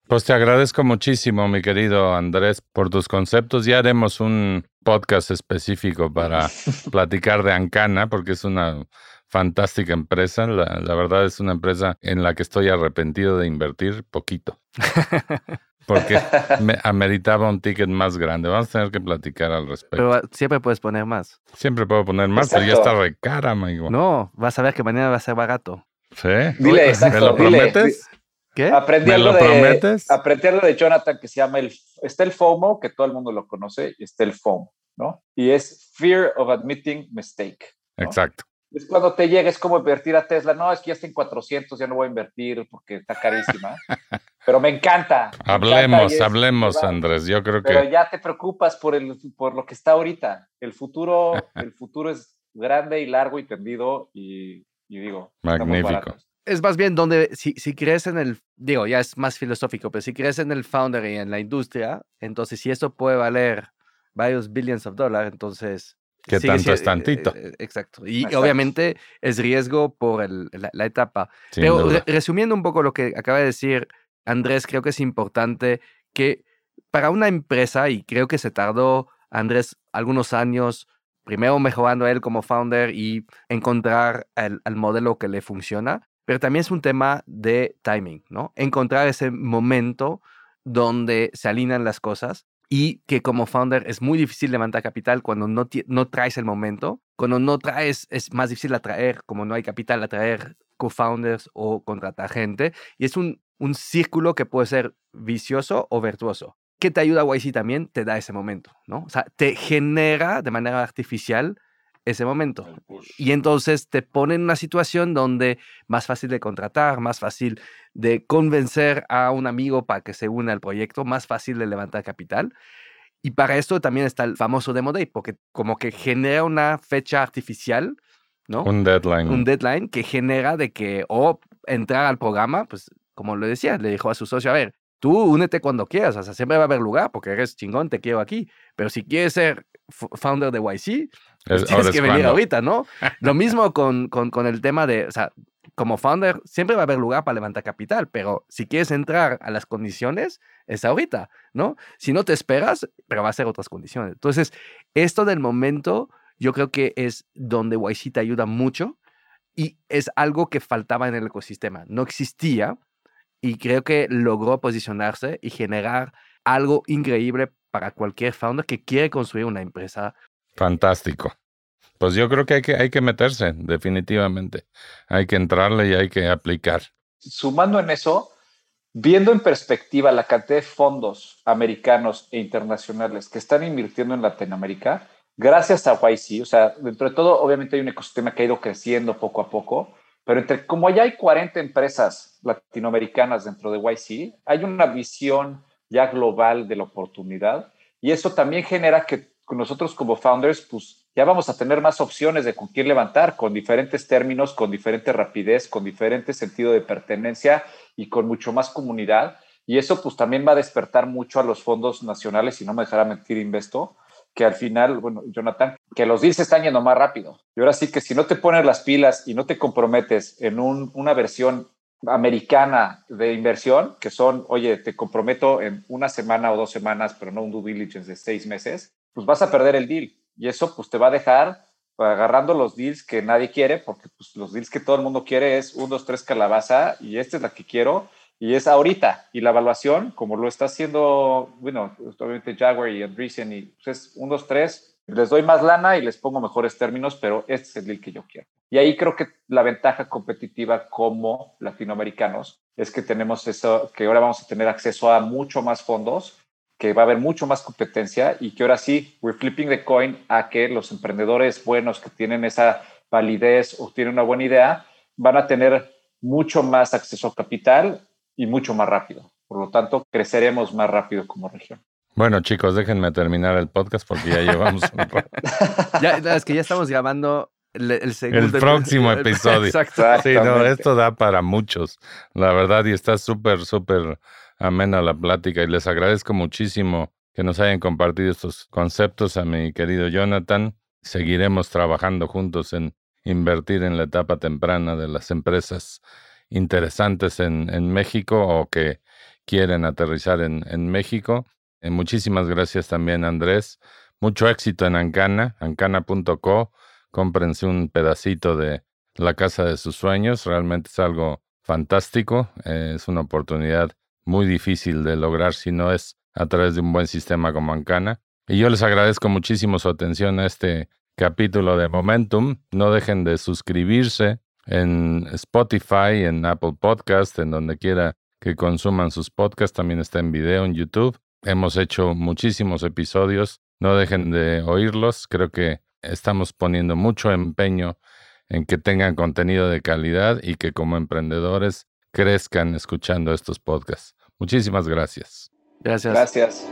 Pues te agradezco muchísimo, mi querido Andrés, por tus conceptos. Ya haremos un podcast específico para platicar de Ancana, porque es una fantástica empresa. La, la, verdad es una empresa en la que estoy arrepentido de invertir poquito. Porque me ameritaba un ticket más grande. Vamos a tener que platicar al respecto. Pero ah, siempre puedes poner más. Siempre puedo poner más, pero ya está re cara, amigo. No, vas a ver que mañana va a ser barato. ¿Sí? Dile, exacto, ¿Me lo prometes? ¿Qué? Aprendí ¿Me lo de, prometes? Aprendí algo de Jonathan que se llama el... Está el FOMO, que todo el mundo lo conoce, y está el FOMO, ¿no? Y es Fear of Admitting Mistake. ¿no? Exacto. Es cuando te llega, es como invertir a Tesla. No, es que ya está en 400, ya no voy a invertir porque está carísima. pero me encanta. Me hablemos, encanta es, hablemos, Andrés. Yo creo pero que. ya te preocupas por, el, por lo que está ahorita. El futuro, el futuro es grande y largo y tendido y, y digo. Magnífico. Es más bien donde, si, si crees en el, digo, ya es más filosófico, pero si crees en el founder y en la industria, entonces si eso puede valer varios billions of dólares, entonces ¿Qué Sí, tanto es tantito? eh, eh, exacto. Y Exacto. obviamente es riesgo por el- la, la etapa. Sin Pero re- resumiendo un poco lo que acaba de decir Andrés, creo que es importante que para una empresa, y creo que se tardó Andrés algunos años, primero mejorando él como founder y encontrar el, el modelo que le funciona, pero también es un tema de timing, ¿no? Encontrar ese momento donde se alinean las cosas y que como founder es muy difícil levantar capital cuando no, no traes el momento. Cuando no traes, es más difícil atraer, como no hay capital, atraer co-founders o contratar gente. Y es un, un círculo que puede ser vicioso o virtuoso. ¿Qué te ayuda YC también? Te da ese momento, ¿no? O sea, te genera de manera artificial ese momento. Y entonces te pone en una situación donde más fácil de contratar, más fácil de convencer a un amigo para que se una al proyecto, más fácil de levantar capital. Y para esto también está el famoso Demo Day, porque como que genera una fecha artificial, ¿no? Un deadline. Un deadline que genera de que o entrar al programa, pues como lo decía, le dijo a su socio, a ver, tú únete cuando quieras, o sea, siempre va a haber lugar porque eres chingón, te quiero aquí, pero si quieres ser founder de YC, pues tienes que venir ahorita, ¿no? Lo mismo con, con, con, el tema de, o sea, como founder siempre va a haber lugar para levantar capital, pero si quieres entrar a las condiciones, es ahorita, ¿no? Si no te esperas, pero va a ser otras condiciones. Entonces, esto del momento, yo creo que es donde YC te ayuda mucho y es algo que faltaba en el ecosistema. No existía y creo que logró posicionarse y generar algo increíble para cualquier founder que quiere construir una empresa. Fantástico. Pues yo creo que hay que, hay que meterse, definitivamente. Hay que entrarle y hay que aplicar. Sumando en eso, viendo en perspectiva la cantidad de fondos americanos e internacionales que están invirtiendo en Latinoamérica, gracias a YC, o sea, dentro de todo, obviamente hay un ecosistema que ha ido creciendo poco a poco, pero entre, como ya hay 40 empresas latinoamericanas dentro de YC, hay una visión ya global de la oportunidad y eso también genera que nosotros como founders, pues ya vamos a tener más opciones de con quién levantar, con diferentes términos, con diferente rapidez, con diferente sentido de pertenencia y con mucho más comunidad. Y eso pues también va a despertar mucho a los fondos nacionales, y no me dejará mentir Investo, que al final, bueno, Jonathan, que los deals están yendo más rápido. Y ahora sí que si no te pones las pilas y no te comprometes en una versión americana de inversión, que son, oye, te comprometo en una semana o dos semanas, pero no un due diligence de seis meses, pues vas a perder el deal. Y eso pues te va a dejar agarrando los deals que nadie quiere, porque pues, los deals que todo el mundo quiere es un, dos, tres calabaza y esta es la que quiero y es ahorita. Y la evaluación, como lo está haciendo, bueno, obviamente Jaguar y Andreessen, y pues es un, dos, tres, les doy más lana y les pongo mejores términos, pero este es el deal que yo quiero. Y ahí creo que la ventaja competitiva como latinoamericanos es que tenemos eso, que ahora vamos a tener acceso a mucho más fondos, que va a haber mucho más competencia y que ahora sí, we're flipping the coin a que los emprendedores buenos que tienen esa validez o tienen una buena idea, van a tener mucho más acceso a capital y mucho más rápido. Por lo tanto, creceremos más rápido como región. Bueno, chicos, déjenme terminar el podcast porque ya llevamos un rato. ya, es que ya estamos grabando el, el, próximo episodio. Exacto. Sí, no, esto da para muchos, la verdad, y está súper, súper amena la plática y les agradezco muchísimo que nos hayan compartido estos conceptos a mi querido Jonathan. Seguiremos trabajando juntos en invertir en la etapa temprana de las empresas interesantes en, en México o que quieren aterrizar en, en México. Eh, muchísimas gracias también, Andrés. Mucho éxito en Ancana, ancana.co. Cómprense un pedacito de la casa de sus sueños. Realmente es algo fantástico. Eh, es una oportunidad muy difícil de lograr si no es a través de un buen sistema como Ancana. Y yo les agradezco muchísimo su atención a este capítulo de Momentum. No dejen de suscribirse en Spotify, en Apple Podcast, en donde quiera que consuman sus podcasts. También está en video en YouTube. Hemos hecho muchísimos episodios. No dejen de oírlos. Creo que estamos poniendo mucho empeño en que tengan contenido de calidad y que como emprendedores crezcan escuchando estos podcasts. Muchísimas gracias. Gracias. Gracias.